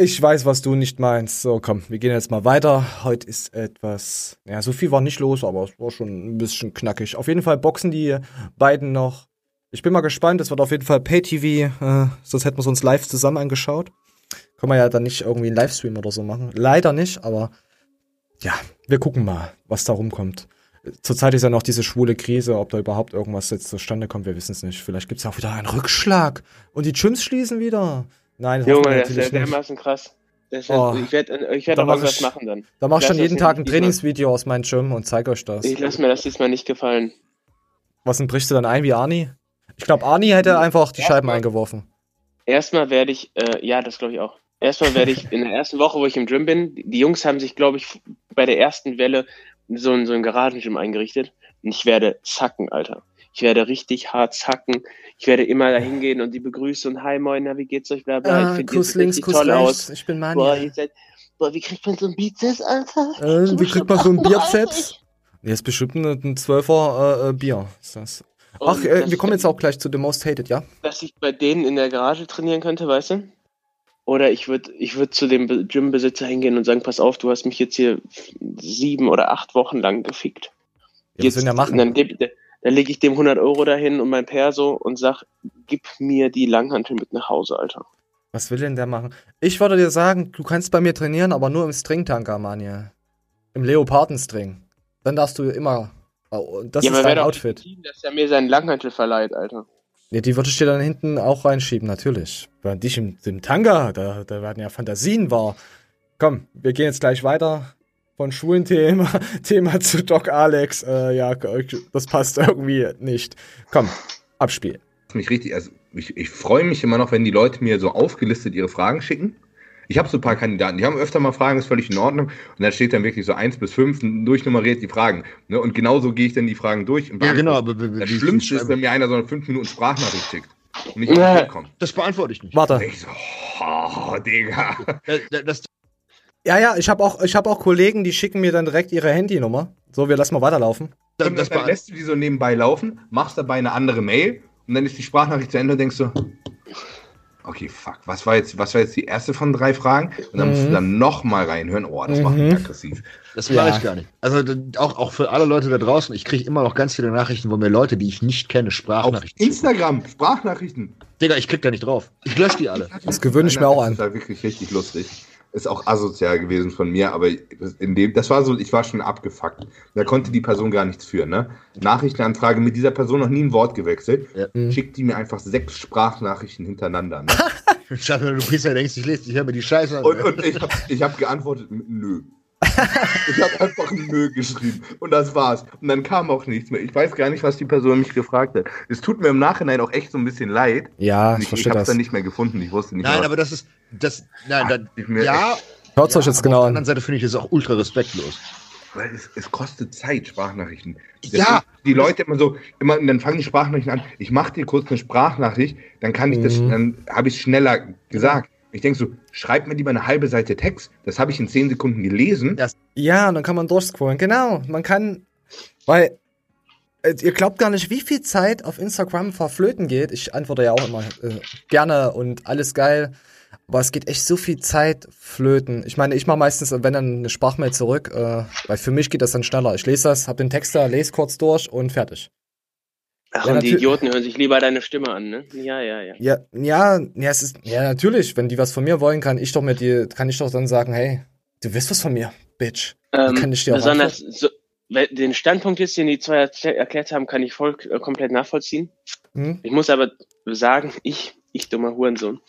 ich weiß, was du nicht meinst. So, komm, wir gehen jetzt mal weiter. Heute ist etwas, ja, so viel war nicht los, aber es war schon ein bisschen knackig. Auf jeden Fall boxen die beiden noch. Ich bin mal gespannt, es wird auf jeden Fall Pay-TV, äh, sonst hätten wir es uns live zusammen angeschaut. Können wir ja dann nicht irgendwie einen Livestream oder so machen. Leider nicht, aber ja, wir gucken mal, was da rumkommt. Zurzeit ist ja noch diese schwule Krise, ob da überhaupt irgendwas jetzt zustande kommt, wir wissen es nicht. Vielleicht gibt es auch wieder einen Rückschlag und die Gyms schließen wieder. Nein, Junge, das ist ja dermaßen krass. Ist, oh. Ich werde ich werd auch irgendwas ich, machen dann. Da mach ich schon jeden Tag ein Trainingsvideo aus meinem Gym und zeig euch das. Ich lass mir das diesmal nicht gefallen. Was denn brichst du dann ein wie Arni? Ich glaube, Arni hätte einfach die Scheiben eingeworfen. Erstmal werde ich, äh, ja, das glaube ich auch. Erstmal werde ich in der ersten Woche, wo ich im Gym bin, die Jungs haben sich, glaube ich, bei der ersten Welle so ein, so ein Garagengym eingerichtet. Und ich werde zacken, Alter. Ich werde richtig hart zacken. Ich werde immer da hingehen und die begrüßen und hi moin, wie geht's euch, bla bla. Ah, ich finde Kuss links, Kuss toll rechts. Aus. Ich bin Mani. Boah, boah, wie kriegt man so ein Bizeps, Alter? Äh, wie kriegt man so ein Bizeps? Nee, ist bestimmt ein 12er äh, äh, Bier. Ist das. Ach, äh, wir kommen jetzt auch gleich zu The Most Hated, ja? Dass ich bei denen in der Garage trainieren könnte, weißt du? Oder ich würde ich würd zu dem Gymbesitzer hingehen und sagen, pass auf, du hast mich jetzt hier sieben oder acht Wochen lang gefickt. Ja, jetzt, was ja machen? Dann, dann lege ich dem 100 Euro dahin und mein Perso und sag, gib mir die Langhantel mit nach Hause, Alter. Was will denn der machen? Ich würde dir sagen, du kannst bei mir trainieren, aber nur im Stringtanker, Manja. Im Leopardenstring. Dann darfst du immer. Oh, das ja, ist dein Outfit. Team, dass er mir seinen Langhantel verleiht, Alter. Ja, die würde ich dir dann hinten auch reinschieben, natürlich. Bei dich im, im Tanga, da, da werden ja Fantasien wahr. Komm, wir gehen jetzt gleich weiter von schwulen Thema, Thema zu Doc Alex. Äh, ja, das passt irgendwie nicht. Komm, Abspiel. Mich richtig, also ich, ich freue mich immer noch, wenn die Leute mir so aufgelistet ihre Fragen schicken. Ich habe so ein paar Kandidaten, die haben öfter mal Fragen, ist völlig in Ordnung. Und da steht dann wirklich so eins bis fünf durchnummeriert die Fragen. Ne? Und genauso gehe ich dann die Fragen durch. ja, genau. Aber das Schlimmste ist, wenn mir einer so eine fünf Minuten Sprachnachricht schickt. und nicht Ja. Das beantworte ich nicht. Warte. Ich so, oh, Digga. Das, das, Ja, ja, ich habe auch, ich hab auch Kollegen, die schicken mir dann direkt ihre Handynummer. So, wir lassen mal weiterlaufen. das, Und das, dann lässt du die so nebenbei laufen, machst dabei eine andere Mail und dann ist die Sprachnachricht zu Ende und denkst so, okay, fuck, was war jetzt, was war jetzt die erste von drei Fragen? Und dann musst du Mhm. dann nochmal reinhören. Oh, das macht mich Mhm. aggressiv. das mache Ja. ich gar nicht. Also auch, auch für alle Leute da draußen, ich kriege immer noch ganz viele Nachrichten, wo mir Leute, die ich nicht kenne, Auf Sprachnachrichten schicken. Instagram, Sprachnachrichten. Digga, ich klick da nicht drauf. Ich lösche die alle. Das gewöhne ich mir auch an. Das war wirklich richtig lustig. Ist auch asozial gewesen von mir, aber in dem, das war so, ich war schon abgefuckt. Da konnte die Person gar nichts führen, ne? Nachrichtenanfrage mit dieser Person noch nie ein Wort gewechselt. Ja. Mhm. Schickt die mir einfach sechs Sprachnachrichten hintereinander. Ne? Schade, du Priester denkst, ich lese, ich höre mir die Scheiße an. Und, und ich habe ich hab geantwortet mit Nö. Ich habe einfach Nö geschrieben. Und das war's. Und dann kam auch nichts mehr. Ich weiß gar nicht, was die Person mich gefragt hat. Es tut mir im Nachhinein auch echt so ein bisschen leid. Ja, ich ich ich verstehe habe es das. dann nicht mehr gefunden. Ich wusste nicht Nein, mehr. aber das ist, das, nein, dann, ich mir ja. Hört's euch ja, jetzt genau Auf der an. anderen Seite finde ich das auch ultra respektlos. Weil es, es kostet Zeit, Sprachnachrichten. Das Ja. Die Leute immer so, immer, dann fangen die Sprachnachrichten an. Ich mache dir kurz eine Sprachnachricht, dann kann ich das, Mhm. dann habe ich schneller gesagt. Ich denke so, schreib mir lieber eine halbe Seite Text. Das habe ich in zehn Sekunden gelesen. Ja. Ja, und dann kann man durchscrollen. Genau, man kann, weil äh, ihr glaubt gar nicht, wie viel Zeit auf Instagram verflöten geht. Ich antworte ja auch immer äh, gerne und alles geil. Aber es geht echt so viel Zeit flöten. Ich meine, ich mache meistens, wenn dann eine Sprachmail zurück, äh, weil für mich geht das dann schneller. Ich lese das, hab den Text da, lese kurz durch und fertig. Ach, Ja, und die Idioten hören sich lieber deine Stimme an, ne? Ja, ja, ja. Ja, ja, ja, es ist, ja, natürlich, wenn die was von mir wollen, kann ich doch mit dir, kann ich doch dann sagen, hey, du willst was von mir, Bitch. Ähm, kann ich dir auch besonders so, den Standpunkt jetzt, den die zwei erklä- erklärt haben, kann ich voll äh, komplett nachvollziehen. Hm? Ich muss aber sagen, ich, ich dummer Hurensohn,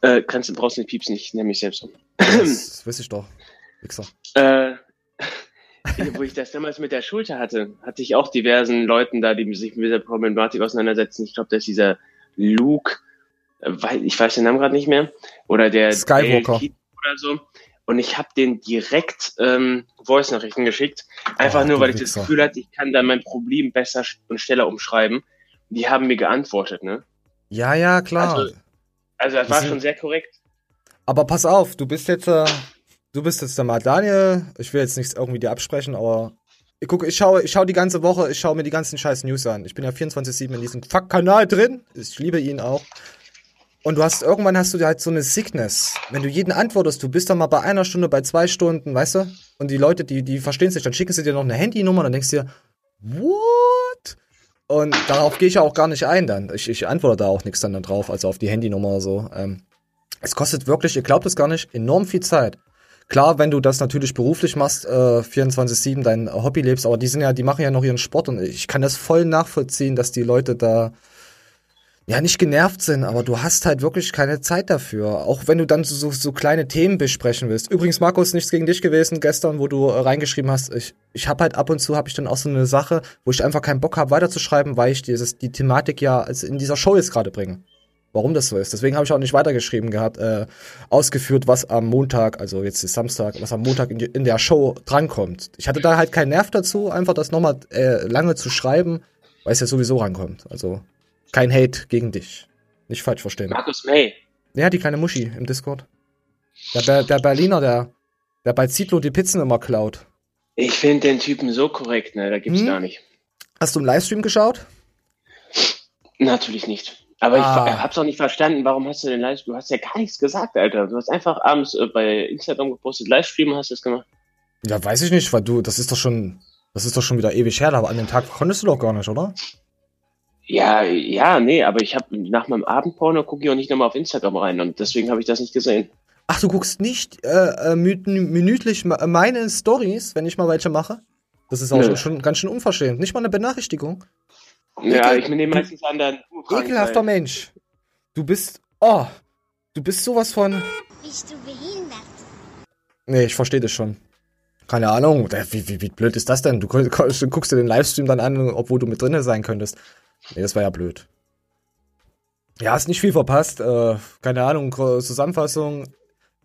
äh, kannst du brauchst den Pieps nicht, nenn mich selbst um. Das, das weiß ich doch. Wichser. Äh, wo ich das damals mit der Schulter hatte, hatte ich auch diversen Leuten da, die sich mit dieser Problematik auseinandersetzen. Ich glaube, das ist dieser Luke, äh, weil ich weiß den Namen gerade nicht mehr, oder der Skywalker. Oder so. Und ich habe den direkt ähm, Voice-Nachrichten geschickt, einfach Oh, nur, weil ich das. Gefühl hatte, ich kann dann mein Problem besser und schneller umschreiben. Die haben mir geantwortet, ne? Ja, ja, klar. Also- Also das war schon sehr korrekt. aber pass auf, du bist jetzt, äh, du bist jetzt der mal Daniel. Ich will jetzt nichts irgendwie dir absprechen, aber ich gucke, ich schaue, ich schaue die ganze Woche, ich schaue mir die ganzen scheiß News an. Ich bin ja 24-7 in diesem Fuck-Kanal drin. Ich liebe ihn auch. Und du hast, irgendwann hast du halt so eine Sickness. Wenn du jeden antwortest, du bist dann mal bei einer Stunde, bei zwei Stunden, weißt du? Und die Leute, die, die verstehen es nicht, dann schicken sie dir noch eine Handynummer, dann denkst du dir, what? Und darauf gehe ich ja auch gar nicht ein dann. Ich, ich antworte da auch nichts dann drauf, also auf die Handynummer oder so. Ähm, es kostet wirklich, ihr glaubt es gar nicht, enorm viel Zeit. Klar, wenn du das natürlich beruflich machst, äh, 24-7 dein Hobby lebst, aber die sind ja, die machen ja noch ihren Sport und ich kann das voll nachvollziehen, dass die Leute da ja nicht genervt sind, aber du hast halt wirklich keine Zeit dafür. Auch wenn du dann so, so, kleine Themen besprechen willst. Übrigens, Markus, nichts gegen dich gewesen gestern, wo du äh, reingeschrieben hast. Ich, ich habe halt ab und zu habe ich dann auch so eine Sache, wo ich einfach keinen Bock habe, weiterzuschreiben, weil ich dieses, die Thematik ja in dieser Show jetzt gerade bringe. Warum das so ist. Deswegen habe ich auch nicht weitergeschrieben gehabt, äh, ausgeführt, was am Montag, also jetzt ist Samstag, was am Montag in, die, in der Show drankommt. Ich hatte da halt keinen Nerv dazu, einfach das nochmal äh, lange zu schreiben, weil es ja sowieso rankommt. Also kein Hate gegen dich. Nicht falsch verstehen. Markus May. Ja, die kleine Muschi im Discord. Der, Ber der Berliner, der, der bei Zitlo die Pizzen immer klaut. Ich finde den Typen so korrekt, ne? Da gibt's Hm? gar nicht. Hast du im Livestream geschaut? Natürlich nicht. Aber Ah. ich ver- hab's auch nicht verstanden, warum hast du den Livestream? Du hast ja gar nichts gesagt, Alter. Du hast einfach abends äh, bei Instagram gepostet, Livestream hast du das gemacht. Ja, weiß ich nicht, weil du, das ist doch schon, das ist doch schon wieder ewig her, aber an dem Tag konntest du doch gar nicht, oder? Ja, ja, nee, aber ich habe nach meinem Abendporno gucke ich auch nicht nochmal auf Instagram rein und deswegen habe ich das nicht gesehen. Ach, du guckst nicht äh, äh, minütlich meine Stories, wenn ich mal welche mache? Das ist auch Nö. schon, schon ganz schön unverschämt. Nicht mal eine Benachrichtigung. Ja, Ekel- ich nehme meistens an dann. Ekelhafter Mensch. Du bist, oh, du bist sowas von, Bist du behindert? nee, ich verstehe das schon. Keine Ahnung, wie, wie, wie blöd ist das denn? Du gu- gu- guckst dir den Livestream dann an, obwohl du mit drinne sein könntest. Nee, das war ja blöd. Ja, hast nicht viel verpasst. Äh, keine Ahnung, Zusammenfassung.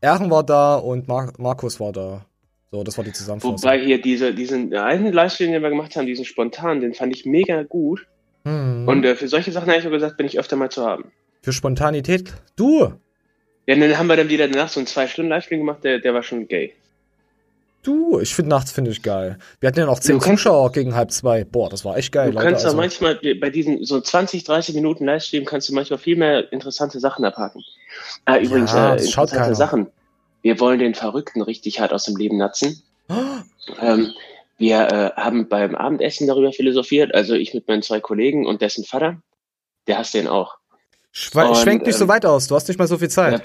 Erchen war da und Mar Markus war da. So, das war die Zusammenfassung. Wobei hier diese, diesen einen Livestream, den wir gemacht haben, diesen spontan, den fand ich mega gut. Hm. Und äh, für solche Sachen habe ich auch gesagt, bin ich öfter mal zu haben. Für Spontanität. Du! Ja, dann haben wir dann wieder danach so einen zwei Stunden Livestream gemacht, der, der war schon gay. Du! Ich finde nachts finde ich geil. Wir hatten ja noch zehn Zuschauer gegen halb zwei. Boah, das war echt geil, Du Leute. kannst Also, manchmal bei diesen so 20, 30 Minuten Livestream kannst du manchmal viel mehr interessante Sachen abhaken. Ah, übrigens, Ja, äh, interessante. Sachen. Wir wollen den Verrückten richtig hart aus dem Leben natzen. Oh, Ähm, wir äh, haben beim Abendessen darüber philosophiert, also ich mit meinen zwei Kollegen und dessen Vater. Der hasst den auch. schwe Und, schwenk nicht so ähm, weit aus, du hast nicht mal so viel Der, Zeit.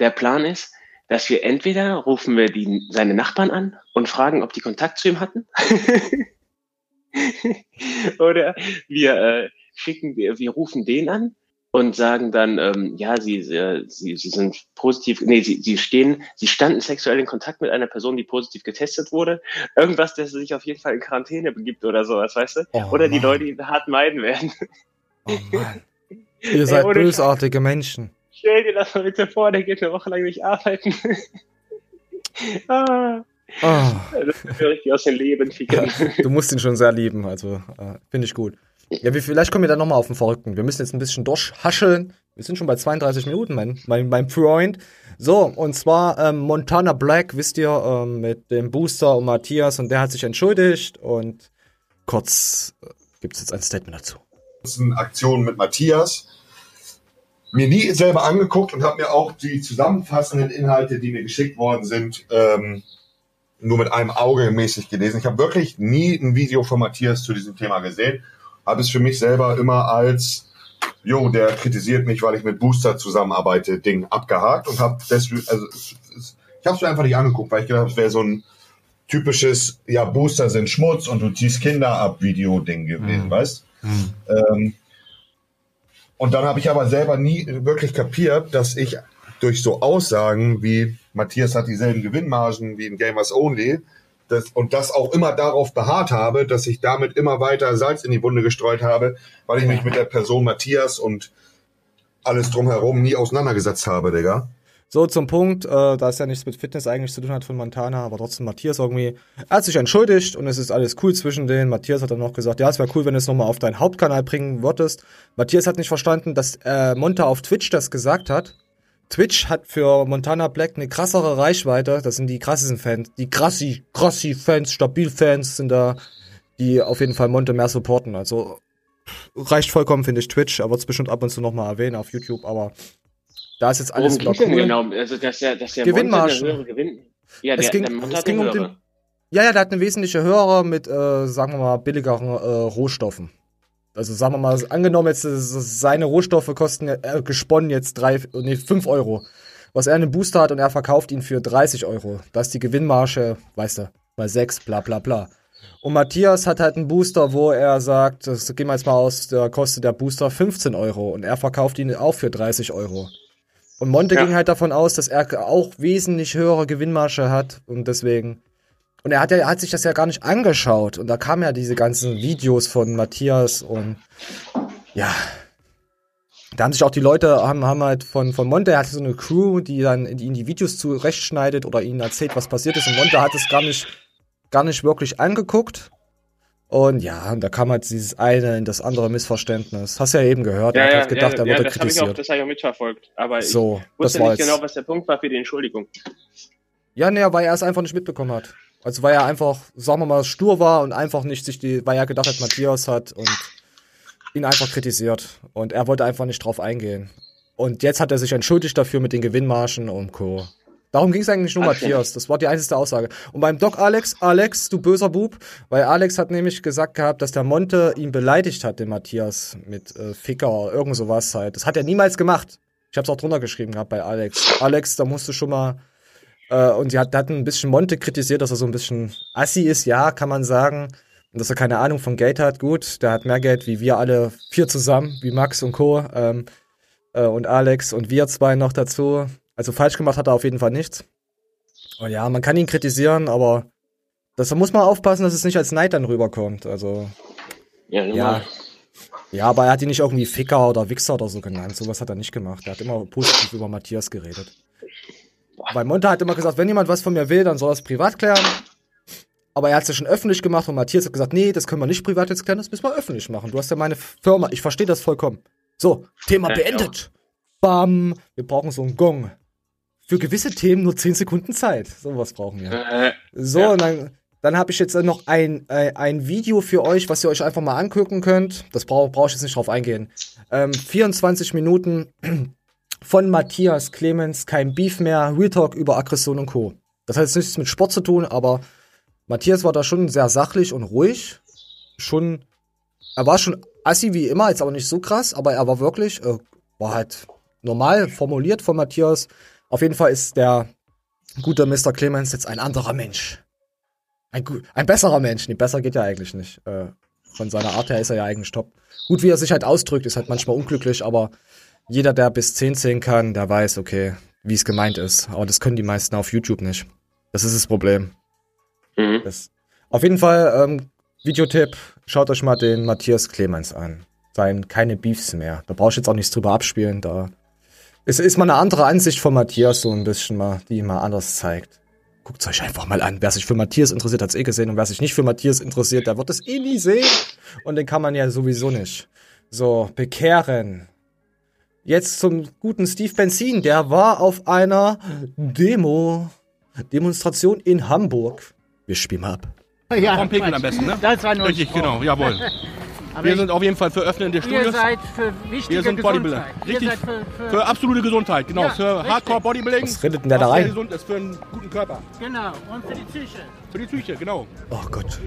der Plan ist, dass wir entweder rufen wir die, seine Nachbarn an und fragen, ob die Kontakt zu ihm hatten. Oder wir äh, schicken, wir, wir rufen den an und sagen dann, ähm, ja, sie, sie, sie sind positiv, nee, sie, sie stehen, sie standen sexuell in Kontakt mit einer Person, die positiv getestet wurde. Irgendwas, sie sich auf jeden Fall in Quarantäne begibt oder sowas, weißt du? Oh, oder die Mann. Leute ihn hart meiden werden. Oh Mann. Ihr seid ohne bösartige Menschen. Stell dir das mal bitte vor, der geht eine Woche lang nicht arbeiten. ah, Oh, das höre ich dir aus dem Leben ficken. du musst ihn schon sehr lieben, also äh, finde ich gut. Ja, wir, vielleicht kommen wir dann nochmal auf den Verrückten. Wir müssen jetzt ein bisschen durchhascheln. Wir sind schon bei 32 Minuten, mein, mein, mein Freund. So, und zwar ähm, Montana Black, wisst ihr, ähm, mit dem Booster und Matthias und der hat sich entschuldigt und kurz äh, gibt es jetzt ein Statement dazu. ganzen Aktionen mit Matthias mir nie selber angeguckt und habe mir auch die zusammenfassenden Inhalte, die mir geschickt worden sind, ähm, nur mit einem Auge mäßig gelesen. Ich habe wirklich nie ein Video von Matthias zu diesem Thema gesehen. Habe es für mich selber immer als, jo, der kritisiert mich, weil ich mit Booster zusammenarbeite, Ding abgehakt und habe deswegen, also ich habe es mir einfach nicht angeguckt, weil ich gedacht habe, es wäre so ein typisches, ja, Booster sind Schmutz und du ziehst Kinder ab Video-Ding gewesen, Mhm. weißt? Ähm, und dann habe ich aber selber nie wirklich kapiert, dass ich durch so Aussagen wie Matthias hat dieselben Gewinnmargen wie in Gamers Only das, und das auch immer darauf beharrt habe, dass ich damit immer weiter Salz in die Wunde gestreut habe, weil ich mich mit der Person Matthias und alles drumherum nie auseinandergesetzt habe, Digga. So, zum Punkt, äh, da es ja nichts mit Fitness eigentlich zu tun hat von Montana, aber trotzdem Matthias irgendwie, er hat sich entschuldigt und es ist alles cool zwischen denen. Matthias hat dann noch gesagt, ja, es wäre cool, wenn du es nochmal auf deinen Hauptkanal bringen würdest. Matthias hat nicht verstanden, dass äh, Monta auf Twitch das gesagt hat. Twitch hat für Montana Black eine krassere Reichweite. Das sind die krassesten Fans. Die krassi, krassi Fans, Stabil-Fans sind da, die auf jeden Fall Monte mehr supporten. Also reicht vollkommen, finde ich, Twitch. Er wird es bestimmt ab und zu nochmal erwähnen auf YouTube, aber da ist jetzt alles Worum cool. genau? Also, dass der, dass der Gewinnmargen. Monte Gewinn. Ja, Es der, ging- der Monte es hat ging um den-. Ja, ja, der hat eine wesentliche höhere mit, äh, sagen wir mal, billigeren äh, Rohstoffen. Also sagen wir mal, angenommen jetzt äh, seine Rohstoffe kosten äh, gesponnen jetzt drei, nee, fünf Euro. Was er einen Booster hat und er verkauft ihn für 30 Euro. Da ist die Gewinnmarge, weißt du, mal sechs, bla bla bla. Und Matthias hat halt einen Booster, wo er sagt, das gehen wir jetzt mal aus, da kostet der Booster 15 Euro und er verkauft ihn auch für 30 Euro. Und Monte Ja. ging halt davon aus, dass er auch wesentlich höhere Gewinnmarge hat und deswegen. Und er hat ja, er hat sich das ja gar nicht angeschaut und da kamen ja diese ganzen Videos von Matthias und ja. Da haben sich auch die Leute, haben, haben halt von, von Monte, er hatte so eine Crew, die dann die ihn die Videos zurechtschneidet oder ihnen erzählt, was passiert ist. Und Monte hat es gar nicht, gar nicht wirklich angeguckt. Und ja, und da kam halt dieses eine in das andere Missverständnis. Hast ja eben gehört, er hat halt gedacht, er wurde das habe ich auch, kritisiert. das habe ich auch mitverfolgt. Aber So, ich wusste nicht genau, was der Punkt war für die Entschuldigung. Ja, nee, weil er es einfach nicht mitbekommen hat. Also weil er einfach, sagen wir mal, stur war und einfach nicht sich die, weil er gedacht hat, Matthias hat und ihn einfach kritisiert. Und er wollte einfach nicht drauf eingehen. Und jetzt hat er sich entschuldigt dafür mit den Gewinnmargen und Co. Darum ging es eigentlich nur Ach, Matthias. Das war die einzige Aussage. Und beim Doc Alex, Alex, du böser Bub, weil Alex hat nämlich gesagt gehabt, dass der Monte ihn beleidigt hat, den Matthias, mit äh, Ficker oder irgend sowas halt. Das hat er niemals gemacht. Ich hab's auch drunter geschrieben gehabt bei Alex. Alex, da musst du schon mal äh, und sie hat, hat ein bisschen Monte kritisiert, dass er so ein bisschen assi ist, ja, kann man sagen. Und dass er keine Ahnung von Geld hat, gut. Der hat mehr Geld wie wir alle vier zusammen, wie Max und Co. Ähm, äh, und Alex und wir zwei noch dazu. Also falsch gemacht hat er auf jeden Fall nichts. Und ja, man kann ihn kritisieren, aber das, da muss man aufpassen, dass es nicht als Neid dann rüberkommt. Also, Ja, ja. normal. Ja, aber er hat ihn nicht irgendwie Ficker oder Wichser oder so genannt. Sowas hat er nicht gemacht. Er hat immer positiv über Matthias geredet. Weil Monte hat immer gesagt, wenn jemand was von mir will, dann soll er es privat klären. Aber er hat es ja schon öffentlich gemacht und Matthias hat gesagt, nee, das können wir nicht privat jetzt klären, das müssen wir öffentlich machen. Du hast ja meine Firma, ich verstehe das vollkommen. So, Thema Ja, beendet. Bam, wir brauchen so einen Gong. Für gewisse Themen nur 10 Sekunden Zeit. Sowas brauchen wir. Äh, So, Ja. und dann, dann habe ich jetzt noch ein, äh, ein Video für euch, was ihr euch einfach mal angucken könnt. Das brauche brauch ich jetzt nicht drauf eingehen. Ähm, 24 Minuten von Matthias Clemens, kein Beef mehr, Real Talk über Aggression und Co. Das hat jetzt nichts mit Sport zu tun, aber Matthias war da schon sehr sachlich und ruhig. Schon, er war schon assi wie immer, jetzt aber nicht so krass, aber er war wirklich, äh, war halt normal formuliert von Matthias. Auf jeden Fall ist der gute Mr. Clemens jetzt ein anderer Mensch. Ein, ein besserer Mensch. Nee, besser geht ja eigentlich nicht. Äh, von seiner Art her ist er ja eigentlich top. Gut, wie er sich halt ausdrückt, ist halt manchmal unglücklich, aber jeder, der bis 10 zählen kann, der weiß, okay, wie es gemeint ist. Aber das können die meisten auf YouTube nicht. Das ist das Problem. mhm. Das, auf jeden Fall, ähm, Videotipp, schaut euch mal den Matthias Clemens an. Sein keine Beefs mehr. Da brauche ich jetzt auch nichts drüber abspielen. Da ist, ist mal eine andere Ansicht von Matthias, so ein bisschen mal, die mal anders zeigt. Guckt euch einfach mal an. Wer sich für Matthias interessiert, hat's eh gesehen. Und wer sich nicht für Matthias interessiert, der wird es eh nie sehen. Und den kann man ja sowieso nicht. So, bekehren. Jetzt zum guten Steve Benzin. Der war auf einer Demo, Demonstration in Hamburg. Wir spielen mal ab. Ja, Vom Pinkeln am besten, ne? Das war nur Richtig, genau, jawohl. Aber Wir ich- sind auf jeden Fall für öffnende ihr Studios. seid für wichtige Wir sind Bodybuilder. Gesundheit. Richtig. Ihr seid für, für, Für absolute Gesundheit, genau. Ja, für. Hardcore Bodybuilding. Was redet denn der da rein? gesund ist für einen guten Körper. genau und für die Psyche. Für die Psyche, genau. Oh Gott. Das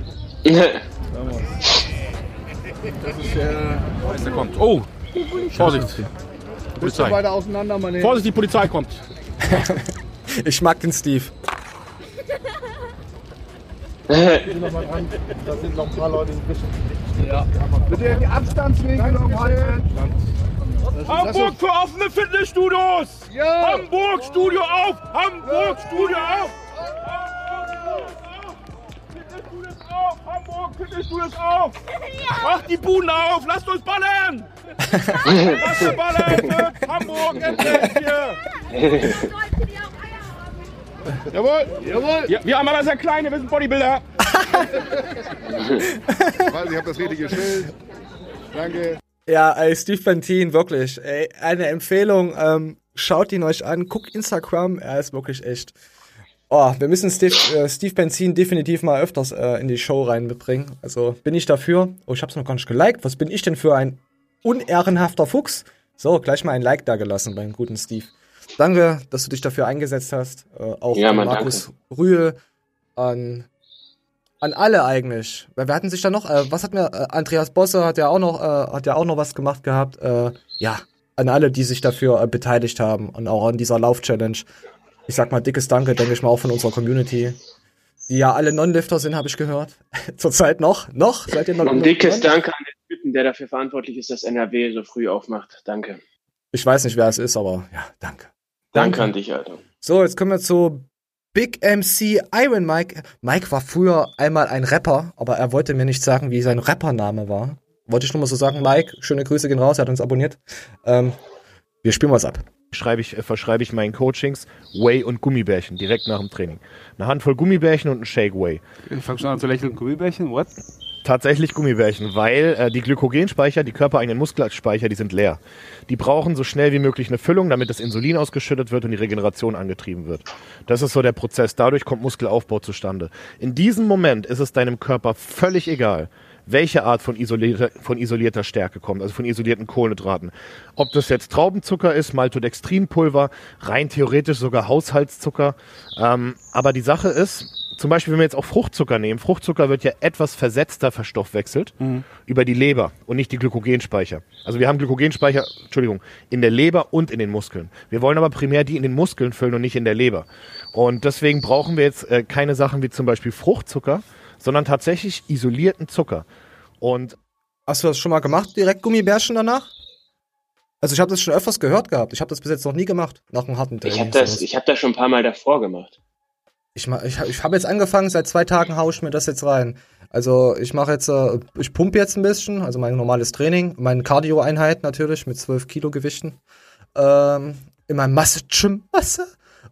ist der. Der kommt. Oh! Vorsicht. Polizei. weiter auseinander, meine Vorsicht, die Polizei kommt. Ich mag den Steve. Da sind noch ein paar Leute, die wissen. Ja. Bitte die Abstandsregelung halten. Hamburg für offene Fitnessstudios! Ja. Hamburg Studio auf! Hamburg Studio auf! Auf! Hamburg Fitnessstudios auf! Macht die Buden auf! Lasst uns ballern! Lasst uns ballern für Hamburg endlich hier! Jawohl! Jawohl. Ja, wir haben aber sehr kleine, wir sind Bodybuilder. Warte, ich habe das richtige Schild. Danke. Ja, ey, Steve Bentin, wirklich. Ey, eine Empfehlung. Ähm, schaut ihn euch an. Guckt Instagram. Er ist wirklich echt. Oh, wir müssen Steve, äh, Steve Benzin definitiv mal öfters äh, in die Show reinbringen. Also bin ich dafür. Oh, ich hab's noch gar nicht geliked. Was bin ich denn für ein unehrenhafter Fuchs? So, gleich mal ein Like da gelassen beim guten Steve. Danke, dass du dich dafür eingesetzt hast. Äh, auch Ja, an Markus Rühl, an, an alle eigentlich. Weil Wir hatten sich da noch, äh, was hat mir, äh, Andreas Bosse hat ja auch noch, äh, hat ja auch noch was gemacht gehabt. Äh, ja, an alle, die sich dafür beteiligt haben und auch an dieser Lauf-Challenge. Ich sag mal dickes Danke, denke ich mal, auch von unserer Community. Die ja alle Non-Lifter sind, habe ich gehört. Zurzeit noch. Noch? Seid ihr noch? Ein dickes? Danke an den Typen, der dafür verantwortlich ist, dass NRW so früh aufmacht. Danke. Ich weiß nicht, wer es ist, aber ja, danke. Danke an dich, Alter. So, jetzt kommen wir zu Big MC Iron Mike. Mike war früher einmal ein Rapper, aber er wollte mir nicht sagen, wie sein Rappername war. Wollte ich nur mal so sagen, Mike, schöne Grüße gehen raus, er hat uns abonniert. Ähm, wir spielen was ab. Schreibe ich, äh, verschreibe ich meinen Coachings Whey und Gummibärchen direkt nach dem Training. Eine Handvoll Gummibärchen und ein Shake Whey. Ich fang schon an zu lächeln. Gummibärchen, what? Tatsächlich Gummibärchen, weil äh, die Glykogenspeicher, die körpereigenen Muskelspeicher, die sind leer. Die brauchen so schnell wie möglich eine Füllung, damit das Insulin ausgeschüttet wird und die Regeneration angetrieben wird. Das ist so der Prozess. Dadurch kommt Muskelaufbau zustande. In diesem Moment ist es deinem Körper völlig egal, welche Art von isolierter, von isolierter Stärke kommt, also von isolierten Kohlenhydraten. Ob das jetzt Traubenzucker ist, Maltodextrinpulver, rein theoretisch sogar Haushaltszucker. Ähm, aber die Sache ist, zum Beispiel, wenn wir jetzt auch Fruchtzucker nehmen, Fruchtzucker wird ja etwas versetzter verstoffwechselt über die Leber und nicht die Glykogenspeicher. Also wir haben Glykogenspeicher, Entschuldigung, in der Leber und in den Muskeln. Wir wollen aber primär die in den Muskeln füllen und nicht in der Leber. Und deswegen brauchen wir jetzt äh, keine Sachen wie zum Beispiel Fruchtzucker, sondern tatsächlich isolierten Zucker. Und Hast du das schon mal gemacht, direkt Gummibärchen danach? Also ich habe das schon öfters gehört gehabt. Ich habe das bis jetzt noch nie gemacht, nach einem harten Ich Training. habe das, ich hab das schon ein paar Mal davor gemacht. Ich, ich, ich habe jetzt angefangen, seit zwei Tagen haue ich mir das jetzt rein. Also ich mache jetzt, äh, ich pumpe jetzt ein bisschen, also mein normales Training, meine Cardio-Einheit natürlich mit 12 Kilo Gewichten ähm, in meinem Masse-Gym-Masse.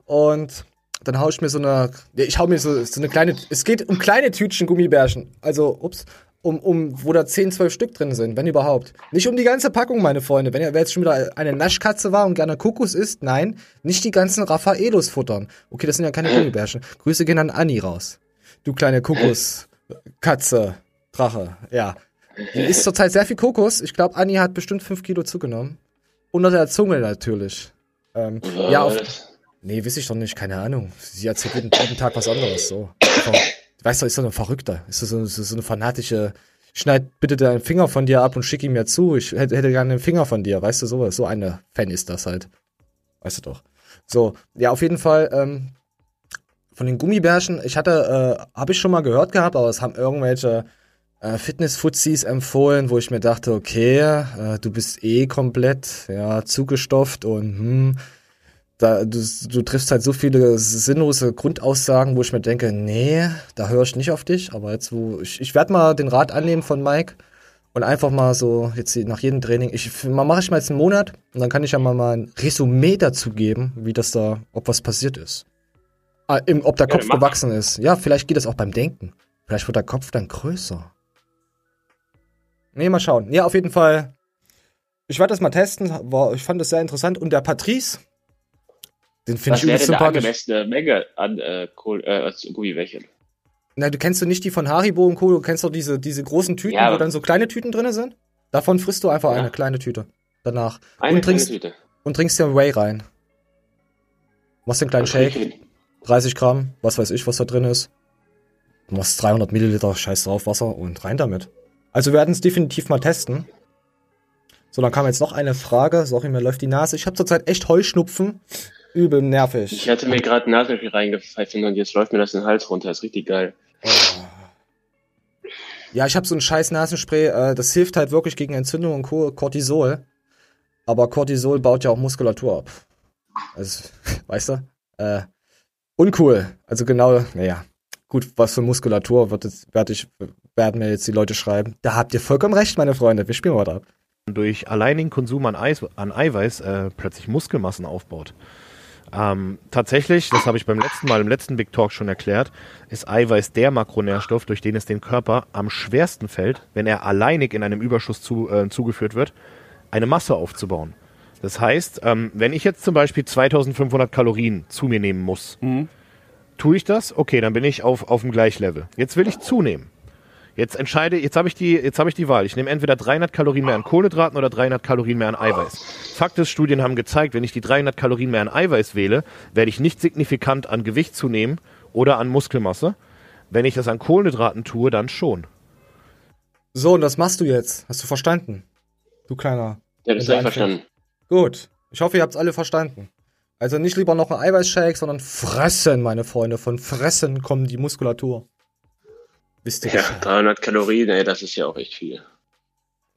Und dann hau ich mir so eine, ich hau mir so, so eine kleine, es geht um kleine Tütchen Gummibärchen. Also, ups, um, um, wo da 10, 12 Stück drin sind, wenn überhaupt. Nicht um die ganze Packung, meine Freunde. Wenn ihr wer jetzt schon wieder eine Naschkatze war und gerne Kokos isst, nein, nicht die ganzen Raffaelos futtern. Okay, das sind ja keine Gummibärchen. Grüße gehen an Anni raus. Du kleine Kokos, Katze, Drache, ja. Die isst zurzeit sehr viel Kokos. Ich glaube, Anni hat bestimmt 5 Kilo zugenommen. Unter der Zunge natürlich. Ähm, ja, auf, nee, weiß ich doch nicht, keine Ahnung. Sie erzählt jeden, jeden Tag was anderes, so. Weißt du, ist so eine Verrückte. Ist so, so, so eine fanatische, schneid bitte deinen Finger von dir ab und schick ihn mir zu. Ich hätte, hätte gerne einen Finger von dir, weißt du, sowas. So eine Fan ist das halt. Weißt du doch. So, ja, auf jeden Fall, ähm, von den Gummibärchen, ich hatte, äh, habe ich schon mal gehört gehabt, aber es haben irgendwelche äh, Fitness-Fuzis empfohlen, wo ich mir dachte, okay, äh, du bist eh komplett, ja, zugestofft und hm, da, du, du triffst halt so viele sinnlose Grundaussagen, wo ich mir denke, nee, da höre ich nicht auf dich. Aber jetzt, wo ich, ich werde mal den Rat annehmen von Mike und einfach mal so jetzt nach jedem Training, ich mal mache ich mal jetzt einen Monat und dann kann ich ja mal, mal ein Resümee dazu geben, wie das da, ob was passiert ist. Ah, im, ob der Ja, Kopf gewachsen ist. Ja, vielleicht geht das auch beim Denken. Vielleicht wird der Kopf dann größer. Nee, mal schauen. Ja, auf jeden Fall. Ich werde das mal testen. Ich fand das sehr interessant. Und der Patrice, den finde Was ich wäre übelst denn eine sympathisch. angemessene Menge an äh, Kohl, äh, Gummibärchen? Na, du kennst du nicht die von Haribo und Co. Du kennst doch diese, diese großen Tüten, Ja, wo dann so kleine Tüten drin sind? Davon frisst du einfach Ja. eine kleine Tüte. Danach. Eine und trinkst, kleine Tüte. und trinkst dir Whey rein. Machst den kleinen Shake. 30 Gramm, was weiß ich, was da drin ist. Du machst 300 Milliliter, scheiß drauf, Wasser und rein damit. Also wir werden es definitiv mal testen. So, dann kam jetzt noch eine Frage. Sorry, mir läuft die Nase. Ich habe zurzeit echt Heuschnupfen. Übel nervig. Ich hatte mir gerade Nasenöl reingepfeifen und jetzt läuft mir das in den Hals runter. ist richtig geil. Ja, ich habe so ein scheiß Nasenspray. Äh, das hilft halt wirklich gegen Entzündung und Co. Cortisol. Aber Cortisol baut ja auch Muskulatur ab. Also, weißt du? Äh, uncool. Also genau, naja. Gut, was für Muskulatur wird jetzt, werd ich, werden mir jetzt die Leute schreiben. Da habt ihr vollkommen recht, meine Freunde. Wir spielen weiter ab. durch alleinigen Konsum an, Eis, an Eiweiß äh, plötzlich Muskelmassen aufbaut. Ähm, tatsächlich, das habe ich beim letzten Mal im letzten Big Talk schon erklärt, ist Eiweiß der Makronährstoff, durch den es den Körper am schwersten fällt, wenn er alleinig in einem Überschuss zu, äh, zugeführt wird, eine Masse aufzubauen. Das heißt, ähm, wenn ich jetzt zum Beispiel 2500 Kalorien zu mir nehmen muss, tue ich das? Okay, dann bin ich auf, auf dem Gleichlevel. Jetzt will ich zunehmen. Jetzt entscheide, jetzt habe ich die, jetzt habe ich die Wahl. Ich nehme entweder 300 Kalorien mehr an Kohlenhydraten oder 300 Kalorien mehr an Eiweiß. Fakt ist, Studien haben gezeigt, wenn ich die 300 Kalorien mehr an Eiweiß wähle, werde ich nicht signifikant an Gewicht zunehmen oder an Muskelmasse. Wenn ich das an Kohlenhydraten tue, dann schon. So, und das machst du jetzt. Hast du verstanden? Du kleiner. Ja, das habe verstanden. Gut. Ich hoffe, ihr habt's alle verstanden. Also nicht lieber noch ein Eiweißshake, sondern fressen, meine Freunde. Von fressen kommt die Muskulatur. Wisst ihr Ja, Bescheid. 300 Kalorien, ey, das ist ja auch echt viel.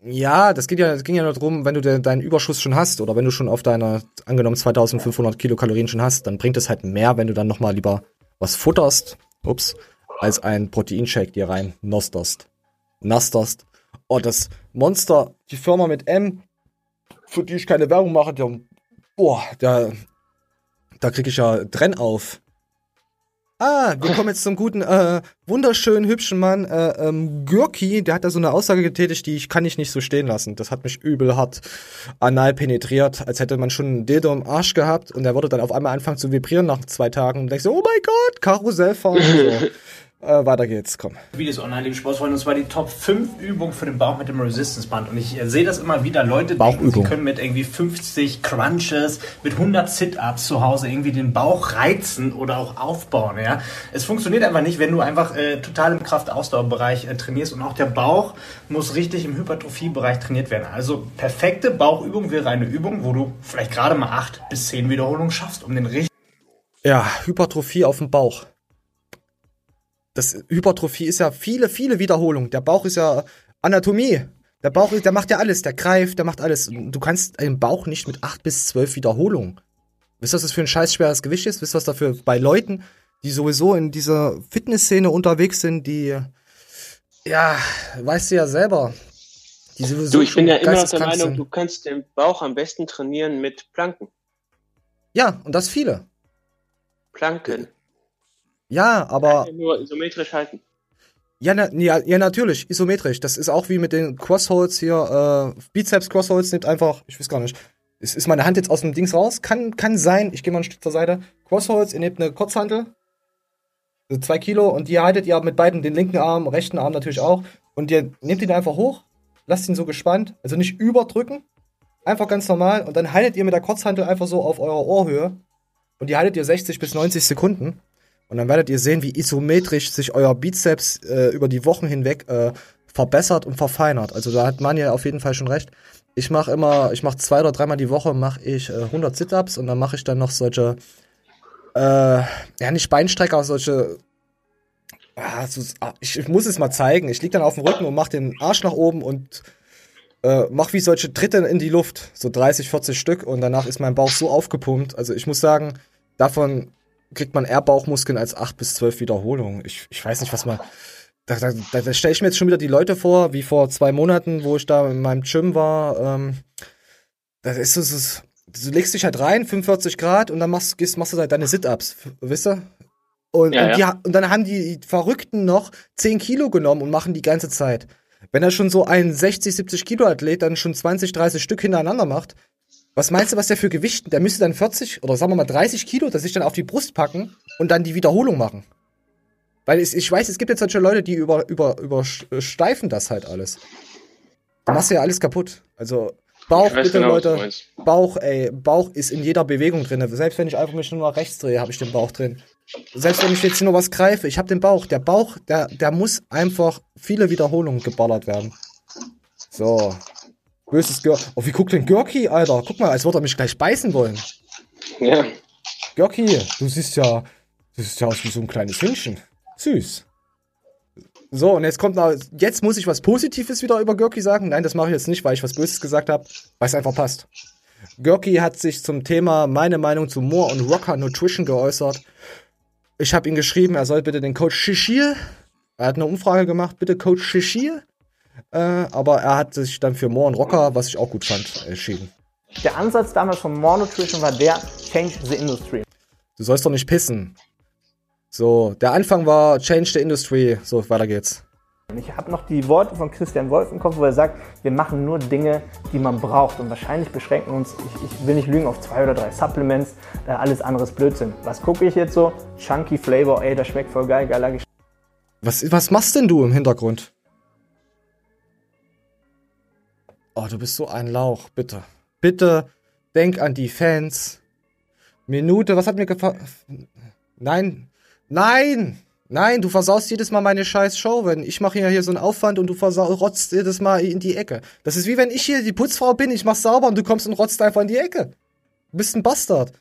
Ja, das geht ja, das ging ja nur darum, wenn du de, deinen Überschuss schon hast oder wenn du schon auf deine, angenommen 2500 Kilokalorien schon hast, dann bringt es halt mehr, wenn du dann nochmal lieber was futterst, ups, als ein Proteinshake dir rein nosterst. Nasterst. Oh, das Monster, die Firma mit M, für die ich keine Werbung mache, die, boah, da, da krieg ich ja Trenn auf. Ah, wir kommen jetzt zum guten, äh, wunderschönen, hübschen Mann, äh, ähm, Gürki, der hat da so eine Aussage getätigt, die ich kann ich nicht so stehen lassen. Das hat mich übel hart anal penetriert, als hätte man schon einen Dildo im Arsch gehabt und der würde dann auf einmal anfangen zu vibrieren nach zwei Tagen und denkst so, oh mein Gott, Karussell fahren. so. Äh, weiter geht's, komm. Videos online, liebe Sportsfreunde, und zwar die Top 5 Übungen für den Bauch mit dem Resistance Band. Und ich äh, sehe das immer wieder, Leute denken, sie können mit irgendwie 50 Crunches, mit 100 Sit-Ups zu Hause irgendwie den Bauch reizen oder auch aufbauen, ja. Es funktioniert einfach nicht, wenn du einfach äh, total im Kraft-Ausdauerbereich äh, trainierst und auch der Bauch muss richtig im Hypertrophiebereich trainiert werden. Also perfekte Bauchübung wäre eine Übung, wo du vielleicht gerade mal 8 bis 10 Wiederholungen schaffst, um den richtig Ja, Hypertrophie auf dem Bauch. Das Hypertrophie ist ja viele, viele Wiederholungen. Der Bauch ist ja Anatomie. Der Bauch, ist- der macht ja alles, der greift, der macht alles. Du kannst einen Bauch nicht mit 8 bis 12 Wiederholungen. Wisst ihr, was das für ein scheiß schweres Gewicht ist? Wisst ihr, was dafür bei Leuten, die sowieso in dieser Fitnessszene unterwegs sind, die, ja, weißt du ja selber, die sowieso Du, ich bin ja immer der Meinung, sind. du kannst den Bauch am besten trainieren mit Planken. Ja, und das viele. Planken. Ja, aber Nur isometrisch halten. Ja, na, ja, ja, natürlich, isometrisch. Das ist auch wie mit den Crossholds hier, äh, Bizeps Crossholds nimmt einfach, ich weiß gar nicht. Ist, ist meine Hand jetzt aus dem Dings raus? Kann, kann sein. Ich gehe mal ein Stück zur Seite. Crossholds, ihr nehmt eine Kurzhantel, so zwei Kilo, und die haltet ihr mit beiden den linken Arm, rechten Arm natürlich auch. Und ihr nehmt ihn einfach hoch, lasst ihn so gespannt, also nicht überdrücken, einfach ganz normal. Und dann haltet ihr mit der Kurzhantel einfach so auf eurer Ohrhöhe. Und die haltet ihr 60 bis 90 Sekunden. Und dann werdet ihr sehen, wie isometrisch sich euer Bizeps äh, über die Wochen hinweg äh, verbessert und verfeinert. Also da hat Manja auf jeden Fall schon recht. Ich mache immer, ich mache zwei oder dreimal die Woche mache ich äh, 100 Sit-ups und dann mache ich dann noch solche, äh, ja nicht Beinstrecker, solche, ah, so, ah, ich, ich muss es mal zeigen. Ich lieg dann auf dem Rücken und mache den Arsch nach oben und äh, mach wie solche Tritte in die Luft, so 30, 40 Stück und danach ist mein Bauch so aufgepumpt. Also ich muss sagen, davon kriegt man eher Bauchmuskeln als 8 bis 12 Wiederholungen. Ich, ich weiß nicht, was man. Da, da, da, stelle ich mir jetzt schon wieder die Leute vor, wie vor zwei Monaten, wo ich da in meinem Gym war. Ähm, das ist so, du legst dich halt rein, 45 Grad, und dann machst, gehst, machst du halt deine Sit-Ups, wisst ihr? Und, Ja, und, die, ja. und dann haben die Verrückten noch 10 Kilo genommen und machen die ganze Zeit. Wenn er schon so ein 60, 70 Kilo Athlet dann schon 20, 30 Stück hintereinander macht, was meinst du, was der für Gewicht? Der müsste dann 40 oder sagen wir mal 30 Kilo, das sich dann auf die Brust packen und dann die Wiederholung machen. Weil es, ich weiß, es gibt jetzt solche Leute, die über, über, übersteifen das halt alles. Da machst du ja alles kaputt. Also Bauch, bitte genau, du Leute. Bauch, ey, Bauch ist in jeder Bewegung drin. Selbst wenn ich einfach mich nur nach rechts drehe, habe ich den Bauch drin. Selbst wenn ich jetzt nur was greife, ich habe den Bauch. Der Bauch, der, der muss einfach viele Wiederholungen geballert werden. So. Böses Gör. Oh, wie guckt denn Görki, Alter? Guck mal, als würde er mich gleich beißen wollen. Ja. Görki, du siehst ja, du siehst ja aus wie so ein kleines Hündchen. Süß. So, und jetzt kommt noch, jetzt muss ich was Positives wieder über Görki sagen. Nein, das mache ich jetzt nicht, weil ich was Böses gesagt habe, weil es einfach passt. Görki hat sich zum Thema meine Meinung zu Moore und Rocker Nutrition geäußert. Ich habe ihm geschrieben, er soll bitte den Coach Shishir, er hat eine Umfrage gemacht, bitte Coach Shishir, äh, aber er hat sich dann für Moore und Rocker, was ich auch gut fand, entschieden. Der Ansatz damals von More Nutrition war der Change the Industry. Du sollst doch nicht pissen. So, der Anfang war Change the Industry. So, weiter geht's. Und Ich habe noch die Worte von Christian Wolf im Kopf, wo er sagt, wir machen nur Dinge, die man braucht. Und wahrscheinlich beschränken wir uns, ich, ich will nicht lügen, auf zwei oder drei Supplements. Äh, alles andere ist Blödsinn. Was gucke ich jetzt so? Chunky Flavor, ey, das schmeckt voll geil, geiler Geschmack. Was, was machst denn du im Hintergrund? Oh, du bist so ein Lauch. Bitte. Bitte denk an die Fans. Minute, was hat mir gefallen? Nein. Nein! Nein, du versaust jedes Mal meine scheiß Show, wenn ich mache ja hier so einen Aufwand und du rotzt jedes Mal in die Ecke. Das ist wie wenn ich hier die Putzfrau bin, ich mach's sauber und du kommst und rotzt einfach in die Ecke. Du bist ein Bastard.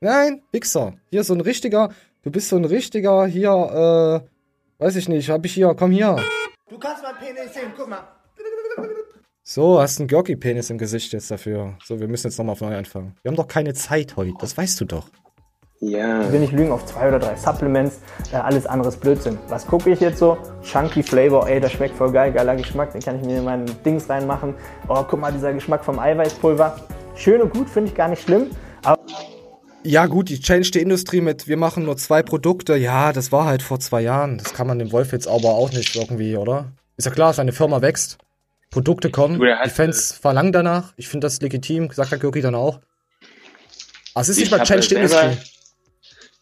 Nein, Wichser. Hier so ein richtiger, du bist so ein richtiger hier, äh, weiß ich nicht, hab ich hier, komm hier. Du kannst mein Penis sehen, guck mal. So, hast einen Görki-Penis im Gesicht jetzt dafür. So, wir müssen jetzt nochmal von neu anfangen. Wir haben doch keine Zeit heute, das weißt du doch. Ja. Ich will nicht lügen, auf zwei oder drei Supplements. Äh, alles andere ist Blödsinn. Was gucke ich jetzt so? Chunky Flavor, ey, das schmeckt voll geil, geiler Geschmack. Den kann ich mir in meinen Dings reinmachen. Oh, guck mal, dieser Geschmack vom Eiweißpulver. Schön und gut, finde ich gar nicht schlimm. Aber Ja, gut, die Change die Industrie mit, wir machen nur zwei Produkte. Ja, das war halt vor zwei Jahren. Das kann man dem Wolf jetzt aber auch nicht irgendwie, oder? Ist ja klar, seine Firma wächst. Produkte kommen. Hat- die Fans verlangen danach. Ich finde das legitim. Sagt der Görki dann auch. Aber es ist nicht Ich mal Change Industrie.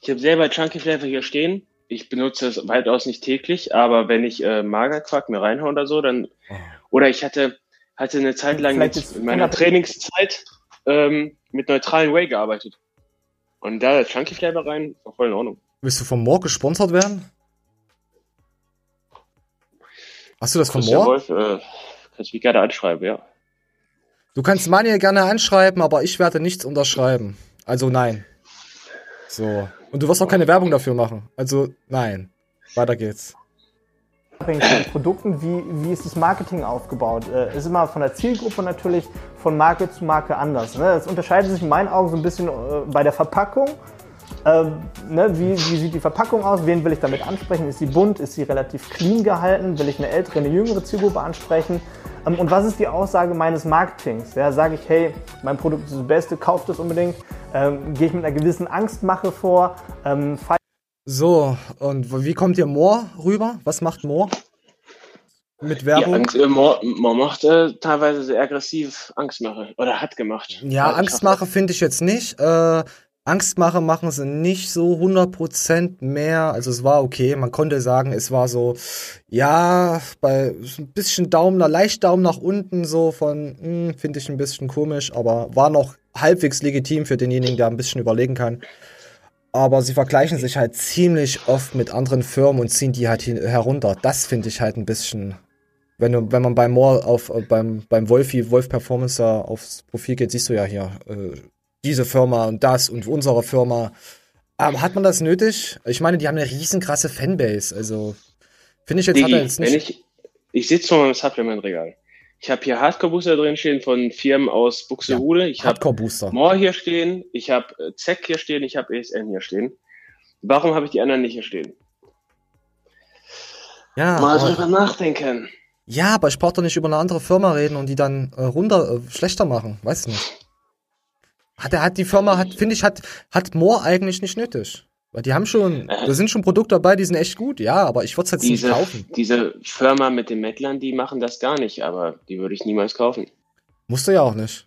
Ich habe selber Chunky Flavor hier stehen. Ich benutze es weitaus nicht täglich, aber wenn ich äh, Magerquark mir reinhaue oder so, dann. Oder ich hatte, hatte eine Zeit lang ist in meiner Trainingszeit ähm, mit neutralen Whey gearbeitet. Und da Chunky Flavor rein, war voll in Ordnung. Willst du von Moore gesponsert werden? Hast du das von Moore? Wolf, äh, kannst mich gerne anschreiben, ja. Du kannst Manuel gerne anschreiben, aber ich werde nichts unterschreiben. Also nein. So. Und du wirst auch keine Werbung dafür machen. Also nein. Weiter geht's. abhängig von den Produkten, wie, wie ist das Marketing aufgebaut? Äh, ist immer von der Zielgruppe natürlich von Marke zu Marke anders. Ne? Das unterscheidet sich in meinen Augen so ein bisschen äh, bei der Verpackung Ähm, ne, wie, wie sieht die Verpackung aus? Wen will ich damit ansprechen? Ist sie bunt? Ist sie relativ clean gehalten? Will ich eine ältere, eine jüngere Zielgruppe ansprechen? Ähm, und was ist die Aussage meines Marketings? Ja, Sage ich, hey, mein Produkt ist das Beste, kauft es unbedingt. Ähm, Gehe ich mit einer gewissen Angstmache vor? Ähm, So, und wie kommt ihr Moore rüber? Was macht Moore? Mit Werbung? Angst, äh, Mo, Mo macht äh, teilweise sehr aggressiv Angstmache. Oder hat gemacht. Ja, Angstmache finde ich jetzt nicht. Äh, Angstmache machen sie nicht so 100% mehr. Also es war okay. Man konnte sagen, es war so, ja, bei ein bisschen Daumen, leicht Daumen nach unten, so von, hm, finde ich ein bisschen komisch, aber war noch halbwegs legitim für denjenigen, der ein bisschen überlegen kann. Aber sie vergleichen sich halt ziemlich oft mit anderen Firmen und ziehen die halt hin, herunter. Das finde ich halt ein bisschen, wenn, du, wenn man bei Moore auf, äh, beim, beim Wolfi, Wolf Performance da aufs Profil geht, siehst du ja hier, äh, diese Firma und das und unsere Firma. Ähm, hat man das nötig? Ich meine, die haben eine riesenkrasse Fanbase. Also, finde ich jetzt, hat Digi, er jetzt wenn nicht. ich, ich sitze vor meinem Supplement-Regal. Ich habe hier Hardcore-Booster drin stehen von Firmen aus Buxtehude. Ich habe. More hier stehen. Ich habe äh, ZEC hier stehen. Ich habe ESN hier stehen. Warum habe ich die anderen nicht hier stehen? Ja, Mal aber- drüber nachdenken. Ja, aber ich brauche doch nicht über eine andere Firma reden und die dann äh, runter äh, schlechter machen. Weiß nicht. Hat er hat die Firma hat finde ich hat hat Moore eigentlich nicht nötig, weil die haben schon Äh. da sind schon Produkte dabei, die sind echt gut. Ja, aber ich würde es jetzt nicht Diese, kaufen. diese Firma mit den Mettlern, die machen das gar nicht, aber die würde ich niemals kaufen. Musst du ja auch nicht.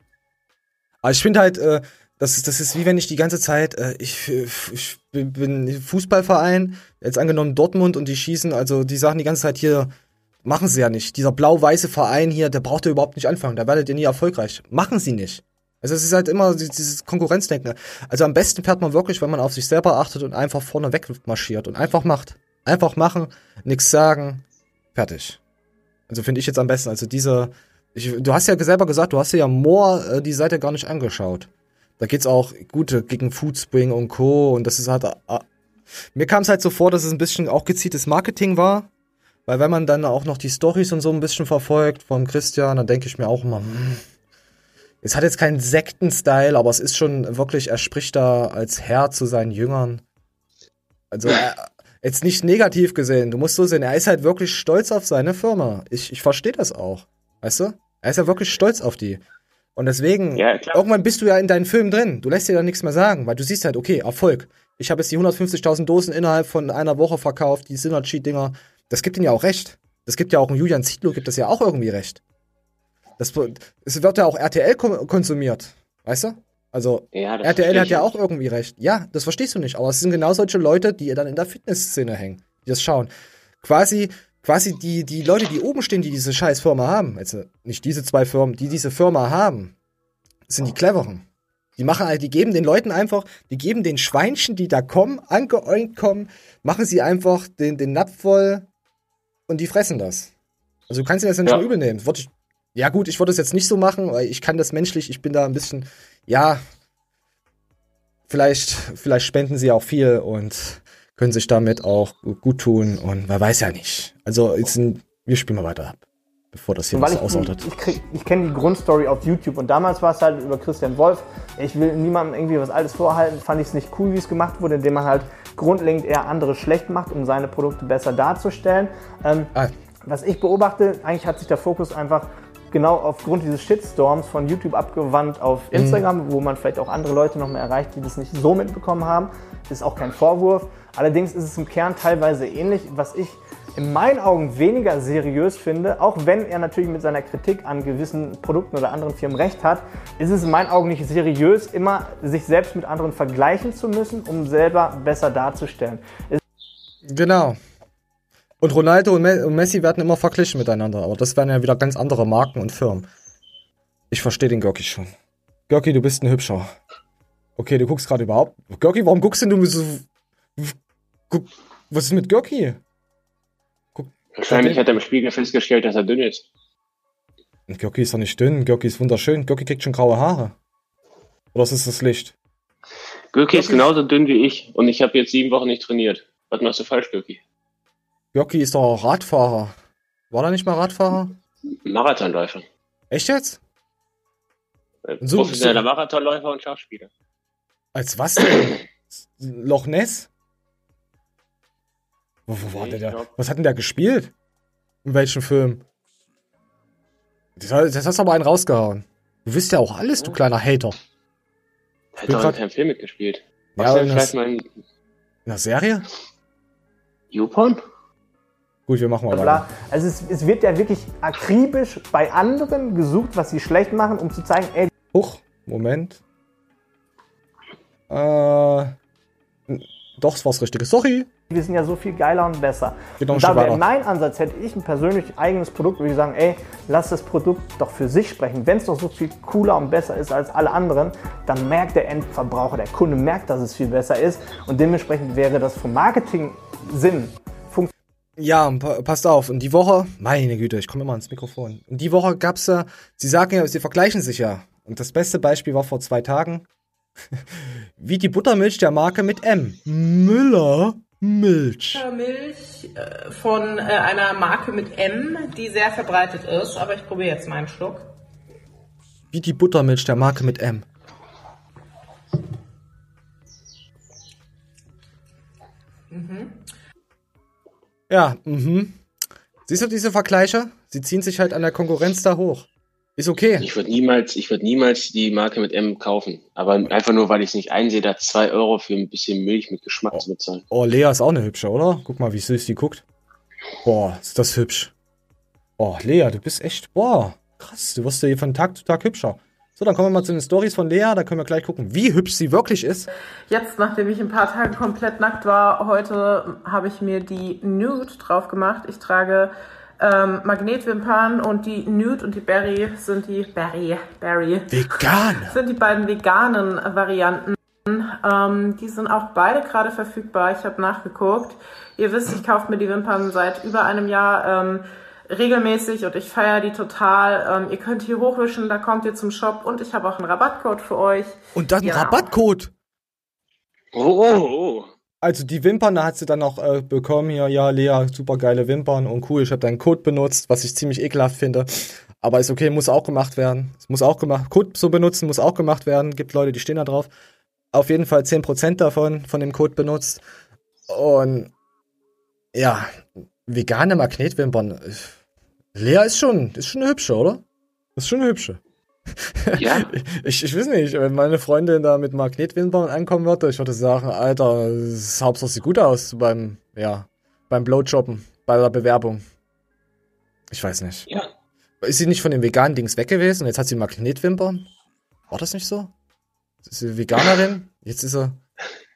Aber ich finde halt, äh, das, ist, das ist wie wenn ich die ganze Zeit, äh, ich, ich bin- bin Fußballverein, jetzt angenommen Dortmund und die schießen, also die sagen die ganze Zeit hier, machen sie ja nicht. Dieser blau-weiße Verein hier, der braucht ihr überhaupt nicht anfangen, da werdet ihr nie erfolgreich. Machen sie nicht. Also es ist halt immer die- dieses Konkurrenzdenken. Also am besten fährt man wirklich, wenn man auf sich selber achtet und einfach vorne weg marschiert und einfach macht. Einfach machen, nichts sagen, fertig. Also finde ich jetzt am besten. Also diese, ich, du hast ja selber gesagt, du hast ja More äh, die Seite gar nicht angeschaut. Da geht's auch gut gegen Foodspring und Co. Und das ist halt. Äh, mir kam es halt so vor, dass es ein bisschen auch gezieltes Marketing war. Weil wenn man dann auch noch die Stories und so ein bisschen verfolgt von Christian, dann denke ich mir auch immer, hm, es hat jetzt keinen Sekten-Style, aber es ist schon wirklich, er spricht da als Herr zu seinen Jüngern. Also er, jetzt nicht negativ gesehen, du musst so sehen, er ist halt wirklich stolz auf seine Firma. Ich, ich verstehe das auch. Weißt du? Er ist ja wirklich stolz auf die. Und deswegen, Ja, irgendwann bist du ja in deinen Film drin. Du lässt dir da nichts mehr sagen, weil du siehst halt, okay, Erfolg. Ich habe jetzt die 150.000 Dosen innerhalb von einer Woche verkauft, die Synergy-Dinger. Das gibt ihm ja auch recht. Das gibt ja auch ein Julian Zietlow, gibt das ja auch irgendwie recht. Das, es wird ja auch RTL konsumiert. Weißt du? Also, Ja, das RTL hat ja auch irgendwie recht. Ja, das verstehst du nicht. Aber es sind genau solche Leute, die dann in der Fitnessszene hängen, die das schauen. Quasi, quasi die, die Leute, die oben stehen, die diese scheiß Firma haben, also nicht diese zwei Firmen, die diese Firma haben, sind die cleveren. Die machen halt, die geben den Leuten einfach, die geben den Schweinchen, die da kommen, angeäugt kommen, machen sie einfach den, den Napf voll und die fressen das. Also du kannst dir das ja nicht Ja. übel nehmen. Würde ich, ja gut, ich würde das jetzt nicht so machen, weil ich kann das menschlich, ich bin da ein bisschen, ja, vielleicht, vielleicht spenden sie auch viel und können sich damit auch gut tun und man weiß ja nicht. Also jetzt, ein- wir spielen mal weiter ab, bevor das hier was ich, ausartet. ich, krieg- ich kenne die Grundstory auf YouTube und damals war es halt über Christian Wolf. Ich will niemandem irgendwie was Altes vorhalten, fand ich es nicht cool, wie es gemacht wurde, indem man halt grundlegend eher andere schlecht macht, um seine Produkte besser darzustellen. Ähm, Ah. Was ich beobachte, eigentlich hat sich der Fokus einfach genau aufgrund dieses Shitstorms von YouTube abgewandt auf Mhm. Instagram, wo man vielleicht auch andere Leute noch mehr erreicht, die das nicht so mitbekommen haben. Ist auch kein Vorwurf. Allerdings ist es im Kern teilweise ähnlich, was ich in meinen Augen weniger seriös finde, auch wenn er natürlich mit seiner Kritik an gewissen Produkten oder anderen Firmen recht hat, ist es in meinen Augen nicht seriös, immer sich selbst mit anderen vergleichen zu müssen, um selber besser darzustellen. Es Genau. Und Ronaldo und, Me und Messi werden immer verglichen miteinander, aber das wären ja wieder ganz andere Marken und Firmen. Ich verstehe den Görki schon. Görki, du bist ein Hübscher. Okay, du guckst gerade überhaupt. Görki, warum guckst denn du so. Guck, was ist mit Görki? Wahrscheinlich hat er im Spiegel festgestellt, dass er dünn ist. Görki ist doch nicht dünn, Görki ist wunderschön. Görki kriegt schon graue Haare. Oder ist es das Licht? Gürki ist genauso dünn wie ich und ich habe jetzt sieben Wochen nicht trainiert. Was machst du falsch, Gürki? Görki ist doch auch Radfahrer. War er nicht mal Radfahrer? Marathonläufer. Echt jetzt? Äh, So- Professioneller so- Marathonläufer und Schachspieler. Als was denn? Loch Ness? Wo, wo war der da? Was hat denn der gespielt? In welchem Film? Das, das hast du aber einen rausgehauen. Du wisst ja auch alles, du kleiner Hater. Er hat doch in grad- keinem Film mitgespielt. Ja, Ja, dann das- vielleicht mal in In der Serie? YouPorn? Gut, wir machen mal weiter. Also es, es wird ja wirklich akribisch bei anderen gesucht, was sie schlecht machen, um zu zeigen, ey, Huch, Moment. Äh, doch, es war das Richtige. Sorry. wir sind ja so viel geiler und besser. Geht und da wäre mein Ansatz, hätte ich ein persönlich eigenes Produkt, würde ich sagen, ey, lass das Produkt doch für sich sprechen. Wenn es doch so viel cooler und besser ist als alle anderen, dann merkt der Endverbraucher, der Kunde merkt, dass es viel besser ist. Und dementsprechend wäre das vom Marketing-Sinn Ja, pa passt auf. Und die Woche, meine Güte, ich komme immer ans Mikrofon. Und die Woche gab's ja, sie sagen ja, sie vergleichen sich ja. Und das beste Beispiel war vor zwei Tagen. Wie die Buttermilch der Marke mit M. Müller Milch. Milch äh, von äh, einer Marke mit M, die sehr verbreitet ist, aber ich probiere jetzt mal einen Schluck. Wie die Buttermilch der Marke mit M. Mhm. Ja, mhm. Siehst du diese Vergleiche? Sie ziehen sich halt an der Konkurrenz da hoch. Ist okay. Ich würde niemals, ich würde niemals die Marke mit M kaufen. Aber einfach nur, weil ich es nicht einsehe, da zwei Euro für ein bisschen Milch mit Geschmack zu bezahlen. Oh, Lea ist auch eine hübsche, oder? Guck mal, wie süß die guckt. Boah, ist das hübsch. Oh, Lea, du bist echt, boah, krass, du wirst ja hier von Tag zu Tag hübscher. So, dann kommen wir mal zu den Stories von Lea, da können wir gleich gucken, wie hübsch sie wirklich ist. Jetzt, nachdem ich ein paar Tage komplett nackt war, heute habe ich mir die Nude drauf gemacht. Ich trage ähm, Magnetwimpern und die Nude und die Berry sind die Berry, Berry. Vegan. Sind die beiden veganen Varianten. Ähm, die sind auch beide gerade verfügbar. Ich habe nachgeguckt. Ihr wisst, ich kaufe mir die Wimpern seit über einem Jahr ähm, regelmäßig und ich feiere die total. Ähm, ihr könnt hier hochwischen, da kommt ihr zum Shop und ich habe auch einen Rabattcode für euch. Und dann Ja. Rabattcode. Oh, oh, oh. Also die Wimpern, da hat sie dann noch äh, bekommen hier, ja, Lea, super geile Wimpern und cool, ich habe deinen Code benutzt, was ich ziemlich ekelhaft finde. Aber ist okay, muss auch gemacht werden. Es muss auch gemacht, Code so benutzen, muss auch gemacht werden. Gibt Leute, die stehen da drauf. Auf jeden Fall 10% davon, von dem Code benutzt. Und ja, vegane Magnetwimpern. äh, Lea ist schon, ist schon eine hübsche, oder? Ist schon eine hübsche. Ja. Ich, ich weiß nicht, wenn meine Freundin da mit Magnetwimpern ankommen würde, ich würde sagen, Alter, das Hauptsache sieht gut aus beim, ja, beim Blowjobben, bei der Bewerbung. Ich weiß nicht. Ja. Ist sie nicht von den veganen Dings weg gewesen und jetzt hat sie Magnetwimpern? War das nicht so? Ist sie Veganerin? Jetzt ist sie.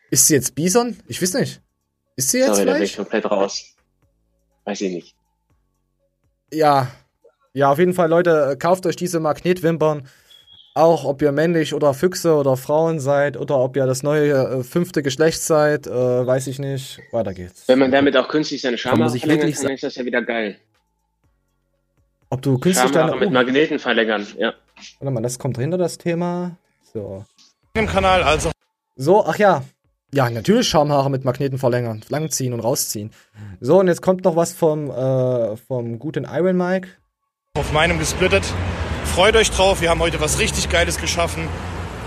Ist sie jetzt Bison? Ich weiß nicht. Ist sie jetzt Sorry, da bin ich vielleicht? komplett raus. Weiß ich nicht. Ja. Ja, auf jeden Fall, Leute, kauft euch diese Magnetwimpern. Auch ob ihr männlich oder Füchse oder Frauen seid oder ob ihr das neue äh, fünfte Geschlecht seid, äh, weiß ich nicht. Weiter geht's. Wenn man damit auch künstlich seine Schamhaare sich verlängern wirklich kann, ist das ja wieder geil. Ob du künstlich Schamhaare deine. mit Magneten verlängern, ja. warte mal, das kommt hinter das Thema. So. Im Kanal also. So, ach ja. Ja, natürlich Schamhaare mit Magneten verlängern, langziehen und rausziehen. So, und jetzt kommt noch was vom, äh, vom guten Iron Mike. Auf meinem gesplittet. Freut euch drauf, wir haben heute was richtig Geiles geschaffen.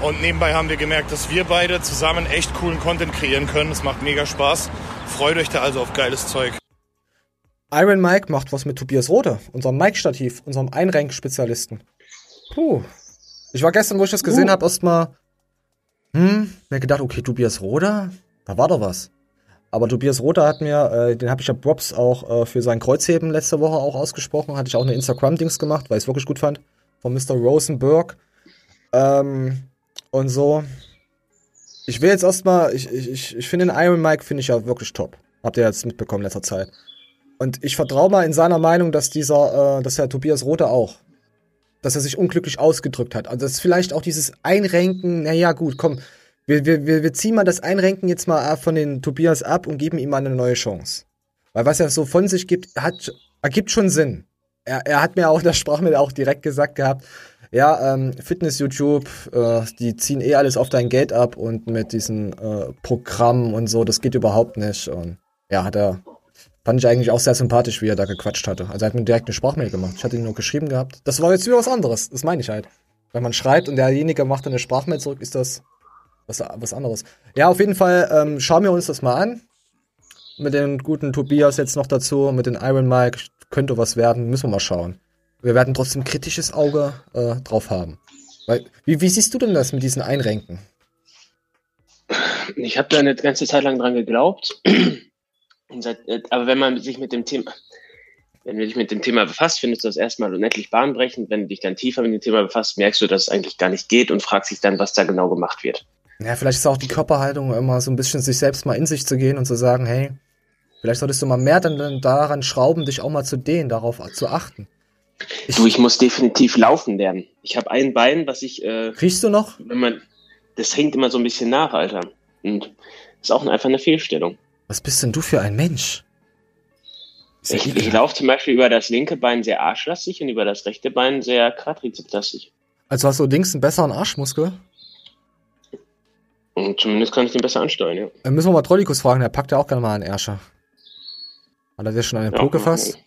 Und nebenbei haben wir gemerkt, dass wir beide zusammen echt coolen Content kreieren können. Es macht mega Spaß. Freut euch da also auf geiles Zeug. Iron Mike macht was mit Tobias Rode, unserem Mike-Stativ, unserem Einrenk-Spezialisten. Puh. Ich war gestern, wo ich das gesehen Uh. habe, erstmal, hm, mir gedacht, okay, Tobias Rode, da war doch was. Aber Tobias Rode hat mir, äh, den habe ich ja Props auch äh, für sein Kreuzheben letzte Woche auch ausgesprochen. Hatte ich auch eine Instagram-Dings gemacht, weil ich es wirklich gut fand. Von Mr. Rosenberg. Ähm, und so. Ich will jetzt erstmal, ich, ich, ich, finde den Iron Mike finde ich ja wirklich top. Habt ihr jetzt mitbekommen in letzter Zeit. Und ich vertraue mal in seiner Meinung, dass dieser, äh, dass Herr Tobias Rothe auch, dass er sich unglücklich ausgedrückt hat. Also das ist vielleicht auch dieses Einrenken, naja gut, komm, wir, wir, wir, ziehen mal das Einrenken jetzt mal von den Tobias ab und geben ihm mal eine neue Chance. Weil was er so von sich gibt, hat, ergibt schon Sinn. Er, er hat mir auch in der Sprachmail auch direkt gesagt gehabt, ja, ähm, Fitness-YouTube, äh, die ziehen eh alles auf dein Geld ab und mit diesen äh, Programmen und so, das geht überhaupt nicht. Und ja, hat er, fand ich eigentlich auch sehr sympathisch, wie er da gequatscht hatte. Also er hat mir direkt eine Sprachmail gemacht. Ich hatte ihn nur geschrieben gehabt. Das war jetzt wieder was anderes, das meine ich halt. Wenn man schreibt und derjenige macht dann eine Sprachmail zurück, ist das was, was anderes. Ja, auf jeden Fall ähm, schauen wir uns das mal an. Mit dem guten Tobias jetzt noch dazu, mit dem Iron Mike könnte was werden, müssen wir mal schauen. Wir werden trotzdem kritisches Auge äh, drauf haben. Weil, wie, wie siehst du denn das mit diesen Einrenken? Ich habe da eine ganze Zeit lang dran geglaubt. Äh, aber wenn man sich mit dem Thema, wenn du dich mit dem Thema befasst, findest du das erstmal unendlich bahnbrechend. Wenn du dich dann tiefer mit dem Thema befasst, merkst du, dass es eigentlich gar nicht geht und fragst dich dann, was da genau gemacht wird. Ja, vielleicht ist auch die Körperhaltung immer so ein bisschen sich selbst mal in sich zu gehen und zu sagen, hey, vielleicht solltest du mal mehr dann, dann daran schrauben, dich auch mal zu dehnen, darauf zu achten. Ich, du, ich muss definitiv laufen lernen. Ich habe ein Bein, was ich. Äh, Riechst du noch? Wenn man, das hängt immer so ein bisschen nach, Alter. Und ist auch einfach eine Fehlstellung. Was bist denn du für ein Mensch? Ich, ich laufe zum Beispiel über das linke Bein sehr arschlastig und über das rechte Bein sehr quadrizepslastig. Also hast du links einen besseren Arschmuskel? Und zumindest kann ich den besser ansteuern, ja. Dann müssen wir mal Trollikus fragen, der packt ja auch gerne mal einen Ärscher. Hat er dir schon einen ja, Po gefasst?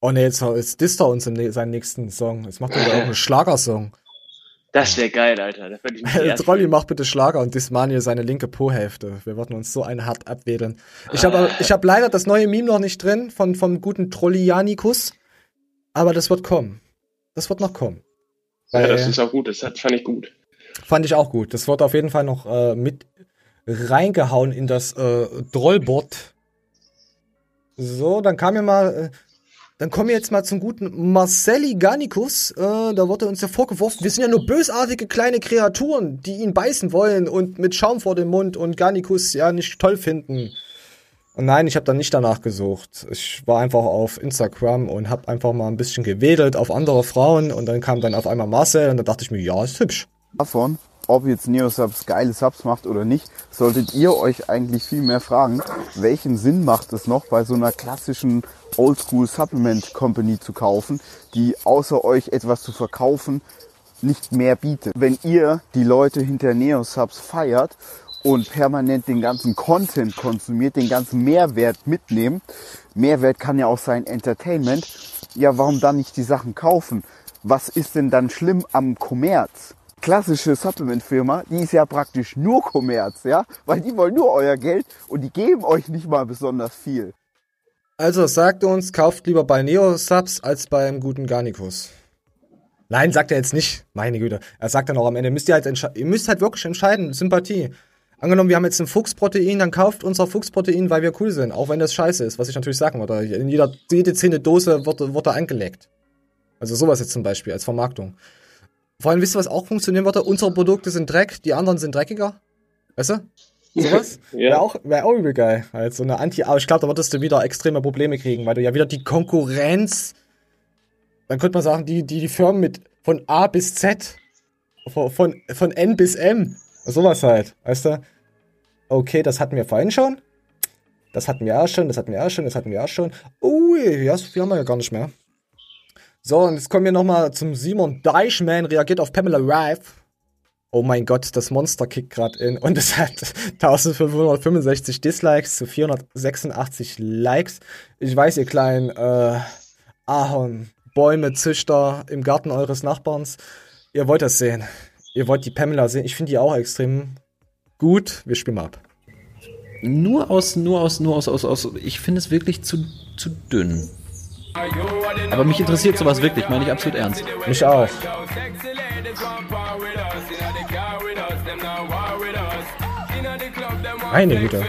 Oh ne, jetzt, jetzt disst er uns in seinen nächsten Song. Jetzt macht er auch einen Schlagersong. Das wäre geil, Alter. Da ich mich Trolli, mach bitte Schlager und Dismaniel seine linke Po-Hälfte. Wir wollten uns so einen hart abwedeln. Ich habe ich hab leider das neue Meme noch nicht drin von, vom guten Trollianikus. Aber das wird kommen. Das wird noch kommen. ja, das ist auch gut. Das fand ich gut. Fand ich auch gut. Das wird auf jeden Fall noch äh, mit reingehauen in das äh, Drollbot. So, dann kam mir mal. Dann kommen wir jetzt mal zum guten Marcelli Garnicus. Äh, da wurde uns ja vorgeworfen, wir sind ja nur bösartige kleine Kreaturen, die ihn beißen wollen und mit Schaum vor dem Mund und Garnicus ja nicht toll finden. Und nein, ich habe da nicht danach gesucht. Ich war einfach auf Instagram und habe einfach mal ein bisschen gewedelt auf andere Frauen und dann kam dann auf einmal Marcel und da dachte ich mir, ja, ist hübsch. Davon, ob jetzt Neosubs geile Subs macht oder nicht, solltet ihr euch eigentlich viel mehr fragen, welchen Sinn macht es noch bei so einer klassischen Oldschool Supplement Company zu kaufen, die außer euch etwas zu verkaufen nicht mehr bietet. Wenn ihr die Leute hinter Neosubs feiert und permanent den ganzen Content konsumiert, den ganzen Mehrwert mitnehmt, Mehrwert kann ja auch sein Entertainment, ja warum dann nicht die Sachen kaufen? Was ist denn dann schlimm am Kommerz? klassische Supplement-Firma, die ist ja praktisch nur Kommerz, ja, weil die wollen nur euer Geld und die geben euch nicht mal besonders viel. Also sagt uns, kauft lieber bei Neo-Subs als beim guten Garnicus. Nein, sagt er jetzt nicht. Meine Güte. Er sagt dann auch am Ende, müsst ihr halt ihr müsst halt wirklich entscheiden, Sympathie. Angenommen, wir haben jetzt ein Fuchsprotein, dann kauft unser Fuchsprotein, weil wir cool sind, auch wenn das scheiße ist, was ich natürlich sagen würde. In jeder, jede zehnte Dose wird, wird da angelegt. Also sowas jetzt zum Beispiel als Vermarktung. Vor allem, wisst ihr, was auch funktionieren würde? Unsere Produkte sind Dreck, die anderen sind dreckiger. Weißt du? Sowas? ja. Wäre auch, wär auch übel geil. Halt so eine Anti, aber ich glaube, da würdest du wieder extreme Probleme kriegen, weil du ja wieder die Konkurrenz, dann könnte man sagen, die, die, die Firmen mit von A bis Z, von, von, von N bis M, sowas halt, weißt du? Okay, das hatten wir vorhin schon. Das hatten wir auch schon, das hatten wir auch schon, das hatten wir auch schon. Ui, ja, so viel haben wir ja gar nicht mehr. So, und jetzt kommen wir nochmal zum Simon Deichmann, reagiert auf Pamela Rife. Oh mein Gott, das Monster kickt gerade in. Und es hat 1565 Dislikes zu 486 Likes. Ich weiß, ihr kleinen äh, Ahorn, Bäume, Züchter im Garten eures Nachbarns. Ihr wollt das sehen. Ihr wollt die Pamela sehen. Ich finde die auch extrem gut. Wir spielen mal ab. Nur aus, nur aus, nur aus, aus, aus. Ich finde es wirklich zu, zu dünn. Aber mich interessiert sowas wirklich, meine ich absolut ernst. Mich auch. Meine Güte.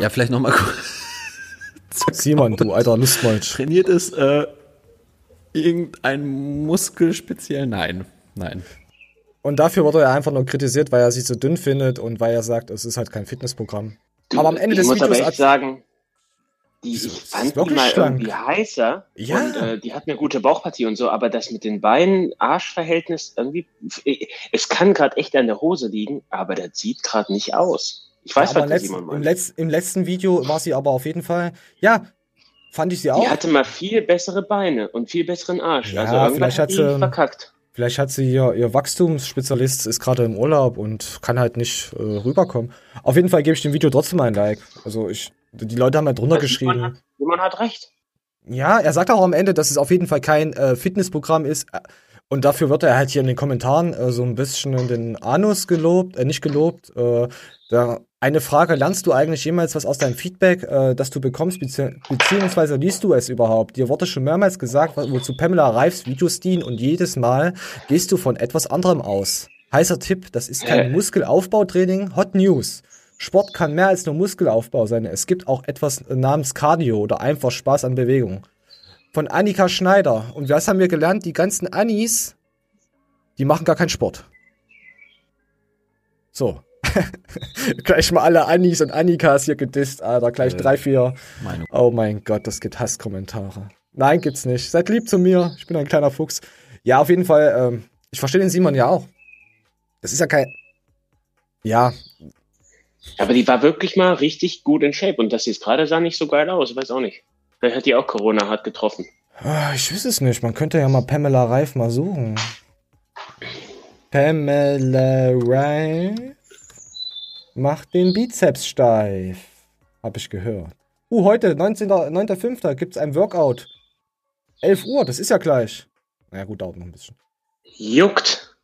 Ja, vielleicht nochmal kurz. Simon, du alter Lustmolch. Trainiert ist äh, irgendein Muskel speziell? Nein. Nein. Und dafür wurde er einfach nur kritisiert, weil er sie so dünn findet und weil er sagt, es ist halt kein Fitnessprogramm. Du, aber am Ende ich des muss Videos aber echt sagen, die, ich fand die mal schlank. irgendwie heißer Ja. und äh, die hat eine gute Bauchpartie und so, aber das mit den Beinen, Arschverhältnis irgendwie, es kann gerade echt an der Hose liegen, aber das sieht gerade nicht aus. Ich weiß, aber was letzt, Simon im, meint. Letz-, im letzten Video war sie aber auf jeden Fall, ja, fand ich sie auch. Die hatte mal viel bessere Beine und viel besseren Arsch. Ja, also vielleicht hat sie- verkackt. Vielleicht hat sie ihr, ihr Wachstumsspezialist ist gerade im Urlaub und kann halt nicht äh, rüberkommen. Auf jeden Fall gebe ich dem Video trotzdem ein Like. Also ich, die Leute haben halt drunter Also Simon geschrieben. hat, Simon hat recht. Ja, er sagt auch am Ende, dass es auf jeden Fall kein äh, Fitnessprogramm ist. Und dafür wird er halt hier in den Kommentaren äh, so ein bisschen in den Anus gelobt, äh, nicht gelobt. Äh, da eine Frage, lernst du eigentlich jemals was aus deinem Feedback, äh, das du bekommst, bezieh beziehungsweise liest du es überhaupt? Dir wurde schon mehrmals gesagt, wo- wozu Pamela Reifs Videos dienen und jedes Mal gehst du von etwas anderem aus. Heißer Tipp, das ist kein Äh. Muskelaufbautraining, Hot News. Sport kann mehr als nur Muskelaufbau sein. Es gibt auch etwas namens Cardio oder einfach Spaß an Bewegung. Von Annika Schneider. Und was haben wir gelernt? Die ganzen Annis, die machen gar keinen Sport. So. gleich mal alle Annis und Annikas hier gedisst, Alter. Gleich Äh, drei, vier. Meinung. Oh mein Gott, das gibt Hasskommentare. Nein, gibt's nicht. Seid lieb zu mir. Ich bin ein kleiner Fuchs. Ja, auf jeden Fall. Ähm, ich verstehe den Simon ja auch. Das ist ja kein. Ja, Aber die war wirklich mal richtig gut in Shape und das jetzt gerade sah nicht so geil aus, ich weiß auch nicht. Vielleicht hat die auch Corona hart getroffen. Ah, Ich weiß es nicht. Man könnte ja mal Pamela Reif mal suchen. Pamela Reif macht den Bizeps steif. Hab ich gehört. Uh, heute, 19. 9.5. gibt's ein Workout. 11 Uhr, das ist ja gleich. Na ja, gut, dauert noch ein bisschen. Juckt.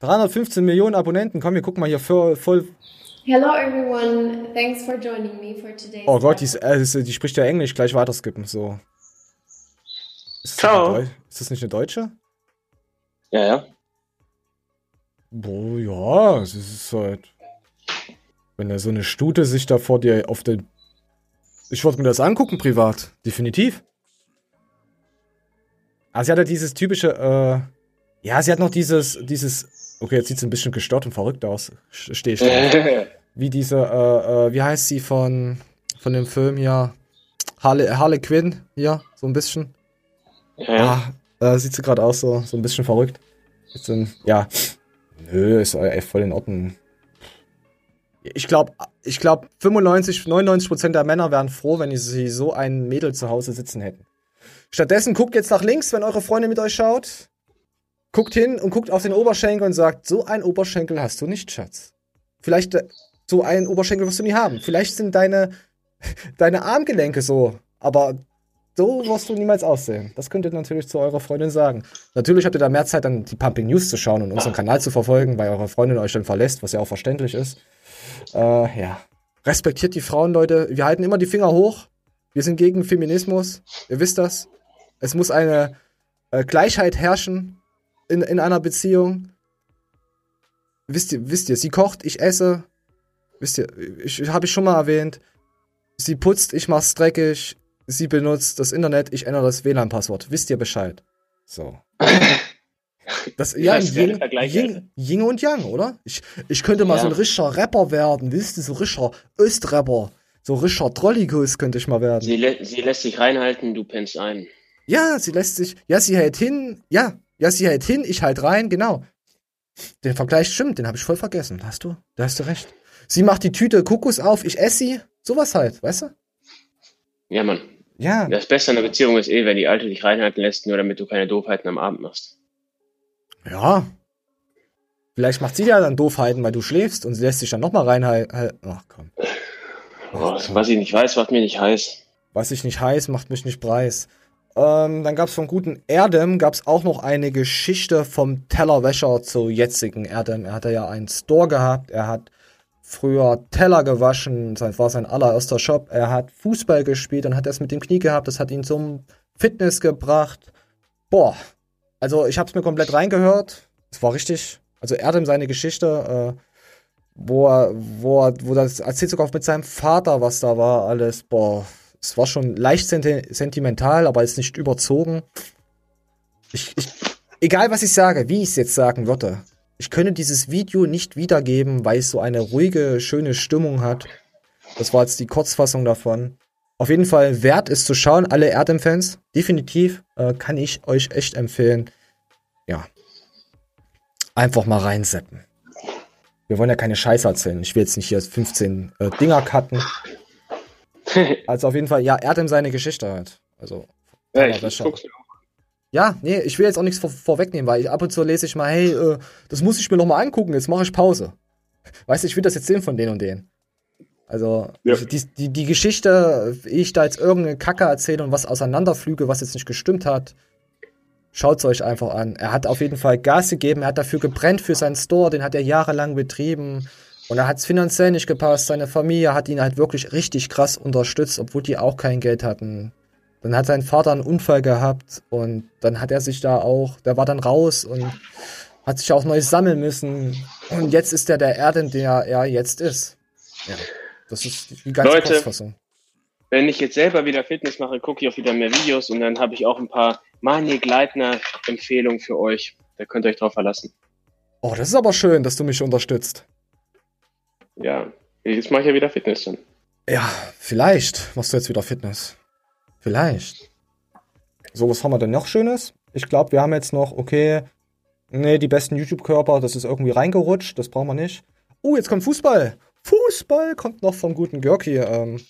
315 Millionen Abonnenten. Komm, wir gucken mal hier voll. voll Hello everyone, thanks for joining me for today's oh Gott, die, ist, äh, ist- die spricht ja Englisch. Gleich weiter skippen. So. Ist das, Ciao. ist das nicht eine Deutsche? Ja, ja. Boah, ja, es ist halt. Wenn da so eine Stute sich da vor dir auf den. Ich wollte mir das angucken, privat. Definitiv. Ah, sie hat ja dieses typische, äh. Ja, sie hat noch dieses, dieses. Okay, jetzt sieht sie ein bisschen gestört und verrückt aus. Stehe ich drauf. Wie diese, äh, äh, wie heißt sie von, von dem Film hier? Harley, Harley Quinn, hier, so ein bisschen. Ja. Ah, äh, sieht sie gerade aus, so, so ein bisschen verrückt. Sind, ja. Nö, ist äh, voll in Ordnung. Ich glaube, ich glaube 95, 99 Prozent der Männer wären froh, wenn sie so ein Mädel zu Hause sitzen hätten. Stattdessen guckt jetzt nach links, wenn eure Freundin mit euch schaut. Guckt hin und guckt auf den Oberschenkel und sagt, so ein Oberschenkel hast du nicht, Schatz. Vielleicht äh, so einen Oberschenkel wirst du nie haben. Vielleicht sind deine, deine Armgelenke so, aber so wirst du niemals aussehen. Das könnt ihr natürlich zu eurer Freundin sagen. Natürlich habt ihr da mehr Zeit, dann die Pumping News zu schauen und unseren Kanal zu verfolgen, weil eure Freundin euch dann verlässt, was ja auch verständlich ist. Äh, ja. Respektiert die Frauen, Leute. Wir halten immer die Finger hoch. Wir sind gegen Feminismus. Ihr wisst das. Es muss eine äh, Gleichheit herrschen in, in einer Beziehung. Wisst ihr, wisst ihr, sie kocht, ich esse. Wisst ihr, ich, habe ich schon mal erwähnt. Sie putzt, ich mach's dreckig. Sie benutzt das Internet, ich ändere das WLAN-Passwort. Wisst ihr Bescheid? So. Das, ja, Yin, Vergleich, Yin, Yin und Yang, oder? Ich, ich könnte mal Ja. so ein richtiger Rapper werden, wisst ihr, so richtiger Östrapper. So richtiger Trollikus könnte ich mal werden. Sie, lä sie lässt sich reinhalten, du pennst ein. Ja, sie lässt sich, ja, sie hält hin, ja, ja, sie hält hin, ich halt rein, genau. Der Vergleich stimmt, den habe ich voll vergessen. Hast du? Da hast du recht. Sie macht die Tüte Kokos auf, ich esse sie. Sowas halt, weißt du? Ja, Mann. Ja. Das Beste an der Beziehung ist eh, wenn die Alte dich reinhalten lässt, nur damit du keine Doofheiten am Abend machst. Ja. Vielleicht macht sie ja dann Doofheiten, weil du schläfst und sie lässt sich dann nochmal reinhalten. Ach komm. Oh, was ich nicht weiß, macht mir nicht heiß. Was ich nicht heiß, macht mich nicht preis. Ähm, dann gab's vom guten Erdem gab's auch noch eine Geschichte vom Tellerwäscher zu jetzigen Erdem. Er hatte ja einen Store gehabt, er hat früher Teller gewaschen, das war sein allererster Shop. Er hat Fußball gespielt, dann hat es mit dem Knie gehabt, das hat ihn zum Fitness gebracht. Boah, also ich hab's mir komplett reingehört. Es war richtig. Also Erdem seine Geschichte, äh, wo er, wo er, wo das erzählt sogar mit seinem Vater, was da war, alles. Boah, es war schon leicht senti sentimental, aber ist nicht überzogen. Ich, ich, egal was ich sage, wie ich es jetzt sagen würde, ich könnte dieses Video nicht wiedergeben, weil es so eine ruhige, schöne Stimmung hat. Das war jetzt die Kurzfassung davon. Auf jeden Fall wert ist zu schauen, alle Erdem-Fans. Definitiv äh, kann ich euch echt empfehlen. Ja. Einfach mal reinseppen. Wir wollen ja keine Scheiße erzählen. Ich will jetzt nicht hier 15 äh, Dinger cutten. Also auf jeden Fall, ja, Erdem seine Geschichte halt. Also. Ja, ich guck's mir Ja, nee, ich will jetzt auch nichts vor, vorwegnehmen, weil ab und zu lese ich mal, hey, äh, das muss ich mir noch mal angucken, jetzt mache ich Pause. Weißt du, ich will das jetzt sehen von denen und denen. Also Ja. die, die, die Geschichte, wie ich da jetzt irgendeine Kacke erzähle und was auseinanderflüge, was jetzt nicht gestimmt hat, schaut's euch einfach an. Er hat auf jeden Fall Gas gegeben, er hat dafür gebrennt für seinen Store, den hat er jahrelang betrieben. Und er hat's finanziell nicht gepasst. Seine Familie hat ihn halt wirklich richtig krass unterstützt, obwohl die auch kein Geld hatten. Dann hat sein Vater einen Unfall gehabt und dann hat er sich da auch, der war dann raus und hat sich auch neu sammeln müssen. Und jetzt ist er der Erde, in der er jetzt ist. Ja, das ist die ganze Leute. Kurzfassung. Wenn ich jetzt selber wieder Fitness mache, gucke ich auch wieder mehr Videos und dann habe ich auch ein paar Mani Gleitner Empfehlungen für euch. Da könnt ihr euch drauf verlassen. Oh, das ist aber schön, dass du mich unterstützt. Ja, jetzt mache ich ja wieder Fitness dann. Ja, vielleicht machst du jetzt wieder Fitness. Vielleicht. So, was haben wir denn noch Schönes? Ich glaube, wir haben jetzt noch, okay, nee, die besten YouTube-Körper, das ist irgendwie reingerutscht, das brauchen wir nicht. Oh, jetzt kommt Fußball. Fußball kommt noch vom guten Görki. Ähm,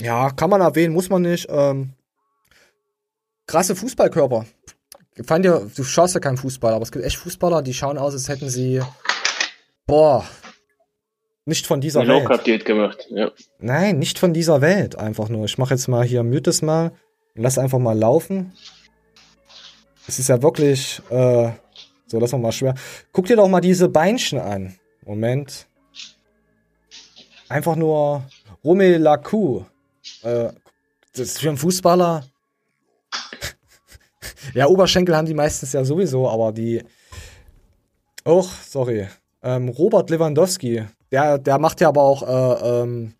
ja, kann man erwähnen, muss man nicht. Ähm, krasse Fußballkörper. Fand ihr, du schaust ja keinen Fußball, aber es gibt echt Fußballer, die schauen aus, als hätten sie, boah, nicht von dieser Welt. Low Diät gemacht. Ja. Nein, nicht von dieser Welt, einfach nur. Ich mache jetzt mal hier, mute es mal und lass einfach mal laufen. Es ist ja wirklich, äh, so, lass mal schwer. Guck dir doch mal diese Beinchen an. Moment. Einfach nur Romel Lacou. Äh, das ist für einen Fußballer. ja, Oberschenkel haben die meistens ja sowieso, aber die. Och, sorry. Ähm, Robert Lewandowski. Der, der macht ja aber auch äh, ähm,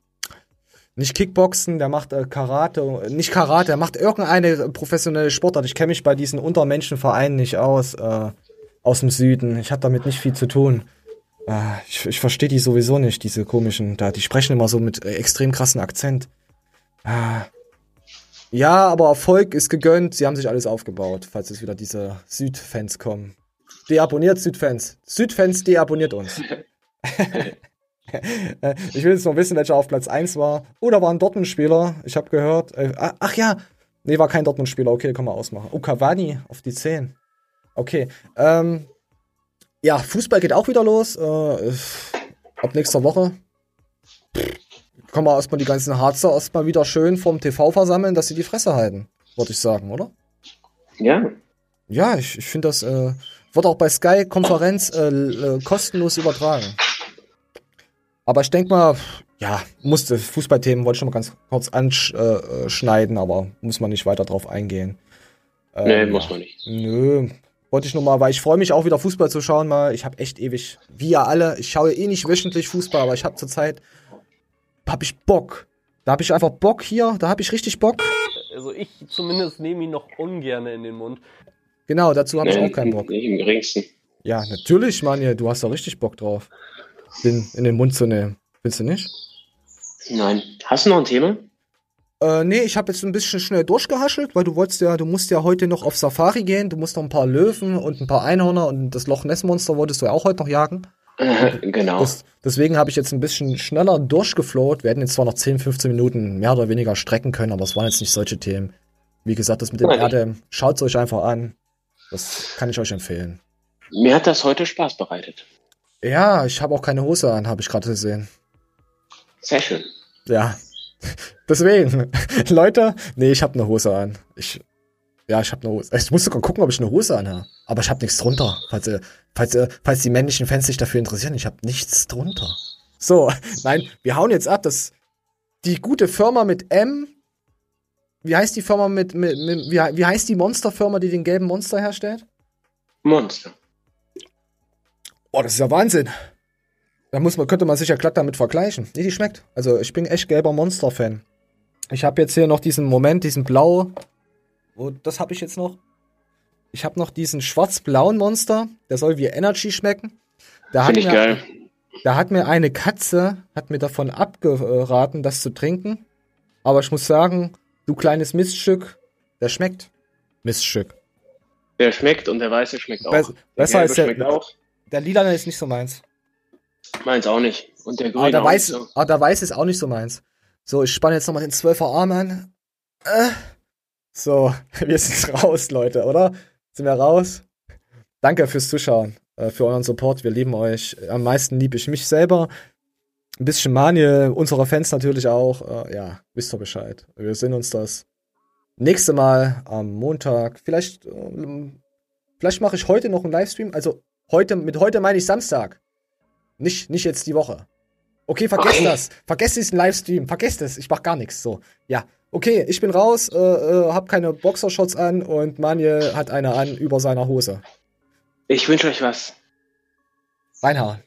nicht Kickboxen, der macht äh, Karate, nicht Karate, der macht irgendeine professionelle Sportart. Ich kenne mich bei diesen Untermenschenvereinen nicht aus, äh, aus dem Süden. Ich habe damit nicht viel zu tun. Äh, ich ich verstehe die sowieso nicht, diese komischen, da, die sprechen immer so mit äh, extrem krassen Akzent. Ah. Ja, aber Erfolg ist gegönnt, sie haben sich alles aufgebaut, falls jetzt wieder diese Südfans kommen. Deabonniert Südfans. Südfans deabonniert uns. Äh, ich will jetzt noch wissen, welcher auf Platz 1 war. Oh, da war ein Dortmund-Spieler. Ich habe gehört. Äh, ah, ach ja. Nee, war kein Dortmund-Spieler. Okay, kann man ausmachen. Oh, Cavani auf die 10. Okay. Ähm, ja, Fußball geht auch wieder los. Äh, ab nächster Woche. Kann man erstmal die ganzen Harzer erstmal wieder schön vom TV versammeln, dass sie die Fresse halten. Würde ich sagen, oder? Ja. Ja, ich, ich finde das äh, wird auch bei Sky Konferenz äh, l- äh, kostenlos übertragen. Aber ich denke mal, ja, musste Fußballthemen wollte ich schon mal ganz kurz anschneiden, äh, schneiden, aber muss man nicht weiter drauf eingehen. Nee, Ähm, muss man nicht. Nö, wollte ich nur mal, weil ich freue mich auch wieder Fußball zu schauen mal. Ich habe echt ewig, wie ihr alle, ich schaue eh nicht wöchentlich Fußball, aber ich habe zurzeit, habe ich Bock. Da habe ich einfach Bock hier, da habe ich richtig Bock. Also ich zumindest nehme ihn noch ungern in den Mund. Genau, dazu habe ich Nee, auch keinen Bock. Nicht im geringsten. Ja, natürlich, Manje, du hast da richtig Bock drauf, den in den Mund zu nehmen. Willst du nicht? Nein. Hast du noch ein Thema? Äh, nee, ich habe jetzt ein bisschen schnell durchgehaschelt, weil du wolltest ja, du musst ja heute noch auf Safari gehen, du musst noch ein paar Löwen und ein paar Einhörner und das Loch Ness Monster wolltest du ja auch heute noch jagen. genau. Das, deswegen habe ich jetzt ein bisschen schneller durchgeflowt. Wir hätten jetzt zwar noch 10, 15 Minuten mehr oder weniger strecken können, aber es waren jetzt nicht solche Themen. Wie gesagt, das mit dem Nein. Erde, schaut's euch einfach an. Das kann ich euch empfehlen. Mir hat das heute Spaß bereitet. Ja, ich habe auch keine Hose an, habe ich gerade gesehen. Sehr schön. Ja. Deswegen, Leute, nee, ich habe eine Hose an. Ich, ja, ich habe eine Hose. Ich muss sogar gucken, ob ich eine Hose anhabe. Aber ich habe nichts drunter. Falls, ihr, falls, ihr, falls die männlichen Fans sich dafür interessieren, ich habe nichts drunter. So, nein, wir hauen jetzt ab. Das, die gute Firma mit M. Wie heißt die Firma mit, mit, mit wie, wie heißt die Monsterfirma, die den gelben Monster herstellt? Monster. Oh, das ist ja Wahnsinn. Da muss man, könnte man sich ja glatt damit vergleichen. Nee, die schmeckt. Also ich bin echt gelber Monster-Fan. Ich habe jetzt hier noch diesen Moment, diesen Blau. Oh, das habe ich jetzt noch. Ich habe noch diesen schwarz-blauen Monster. Der soll wie Energy schmecken. Da hat Finde ich mir, geil. Da hat mir eine Katze, hat mir davon abgeraten, das zu trinken. Aber ich muss sagen, du kleines Miststück, der schmeckt. Miststück. Der schmeckt und der weiße schmeckt auch. Der besser als der, schmeckt auch. Der lilane ist nicht so meins. Meins auch nicht. Und der grüne Aber der, auch Weiß, nicht so. aber der Weiß ist auch nicht so meins. So, ich spanne jetzt nochmal den 12er Arm an. Äh. So, wir sind raus, Leute, oder? Sind wir raus? Danke fürs Zuschauen, äh, für euren Support. Wir lieben euch. Am meisten liebe ich mich selber. ein bisschen Manie, unsere Fans natürlich auch. Äh, ja, wisst ihr Bescheid. Wir sehen uns das nächste Mal am Montag. Vielleicht, ähm, vielleicht mache ich heute noch einen Livestream. Also heute, mit heute meine ich Samstag. Nicht, nicht jetzt die Woche. Okay, vergesst Okay. das. Vergesst diesen Livestream. Vergesst es. Ich mach gar nichts. So, ja. Okay, ich bin raus, äh, äh, hab keine Boxershorts an und Manuel hat eine an über seiner Hose. Ich wünsche euch was. Reinhard.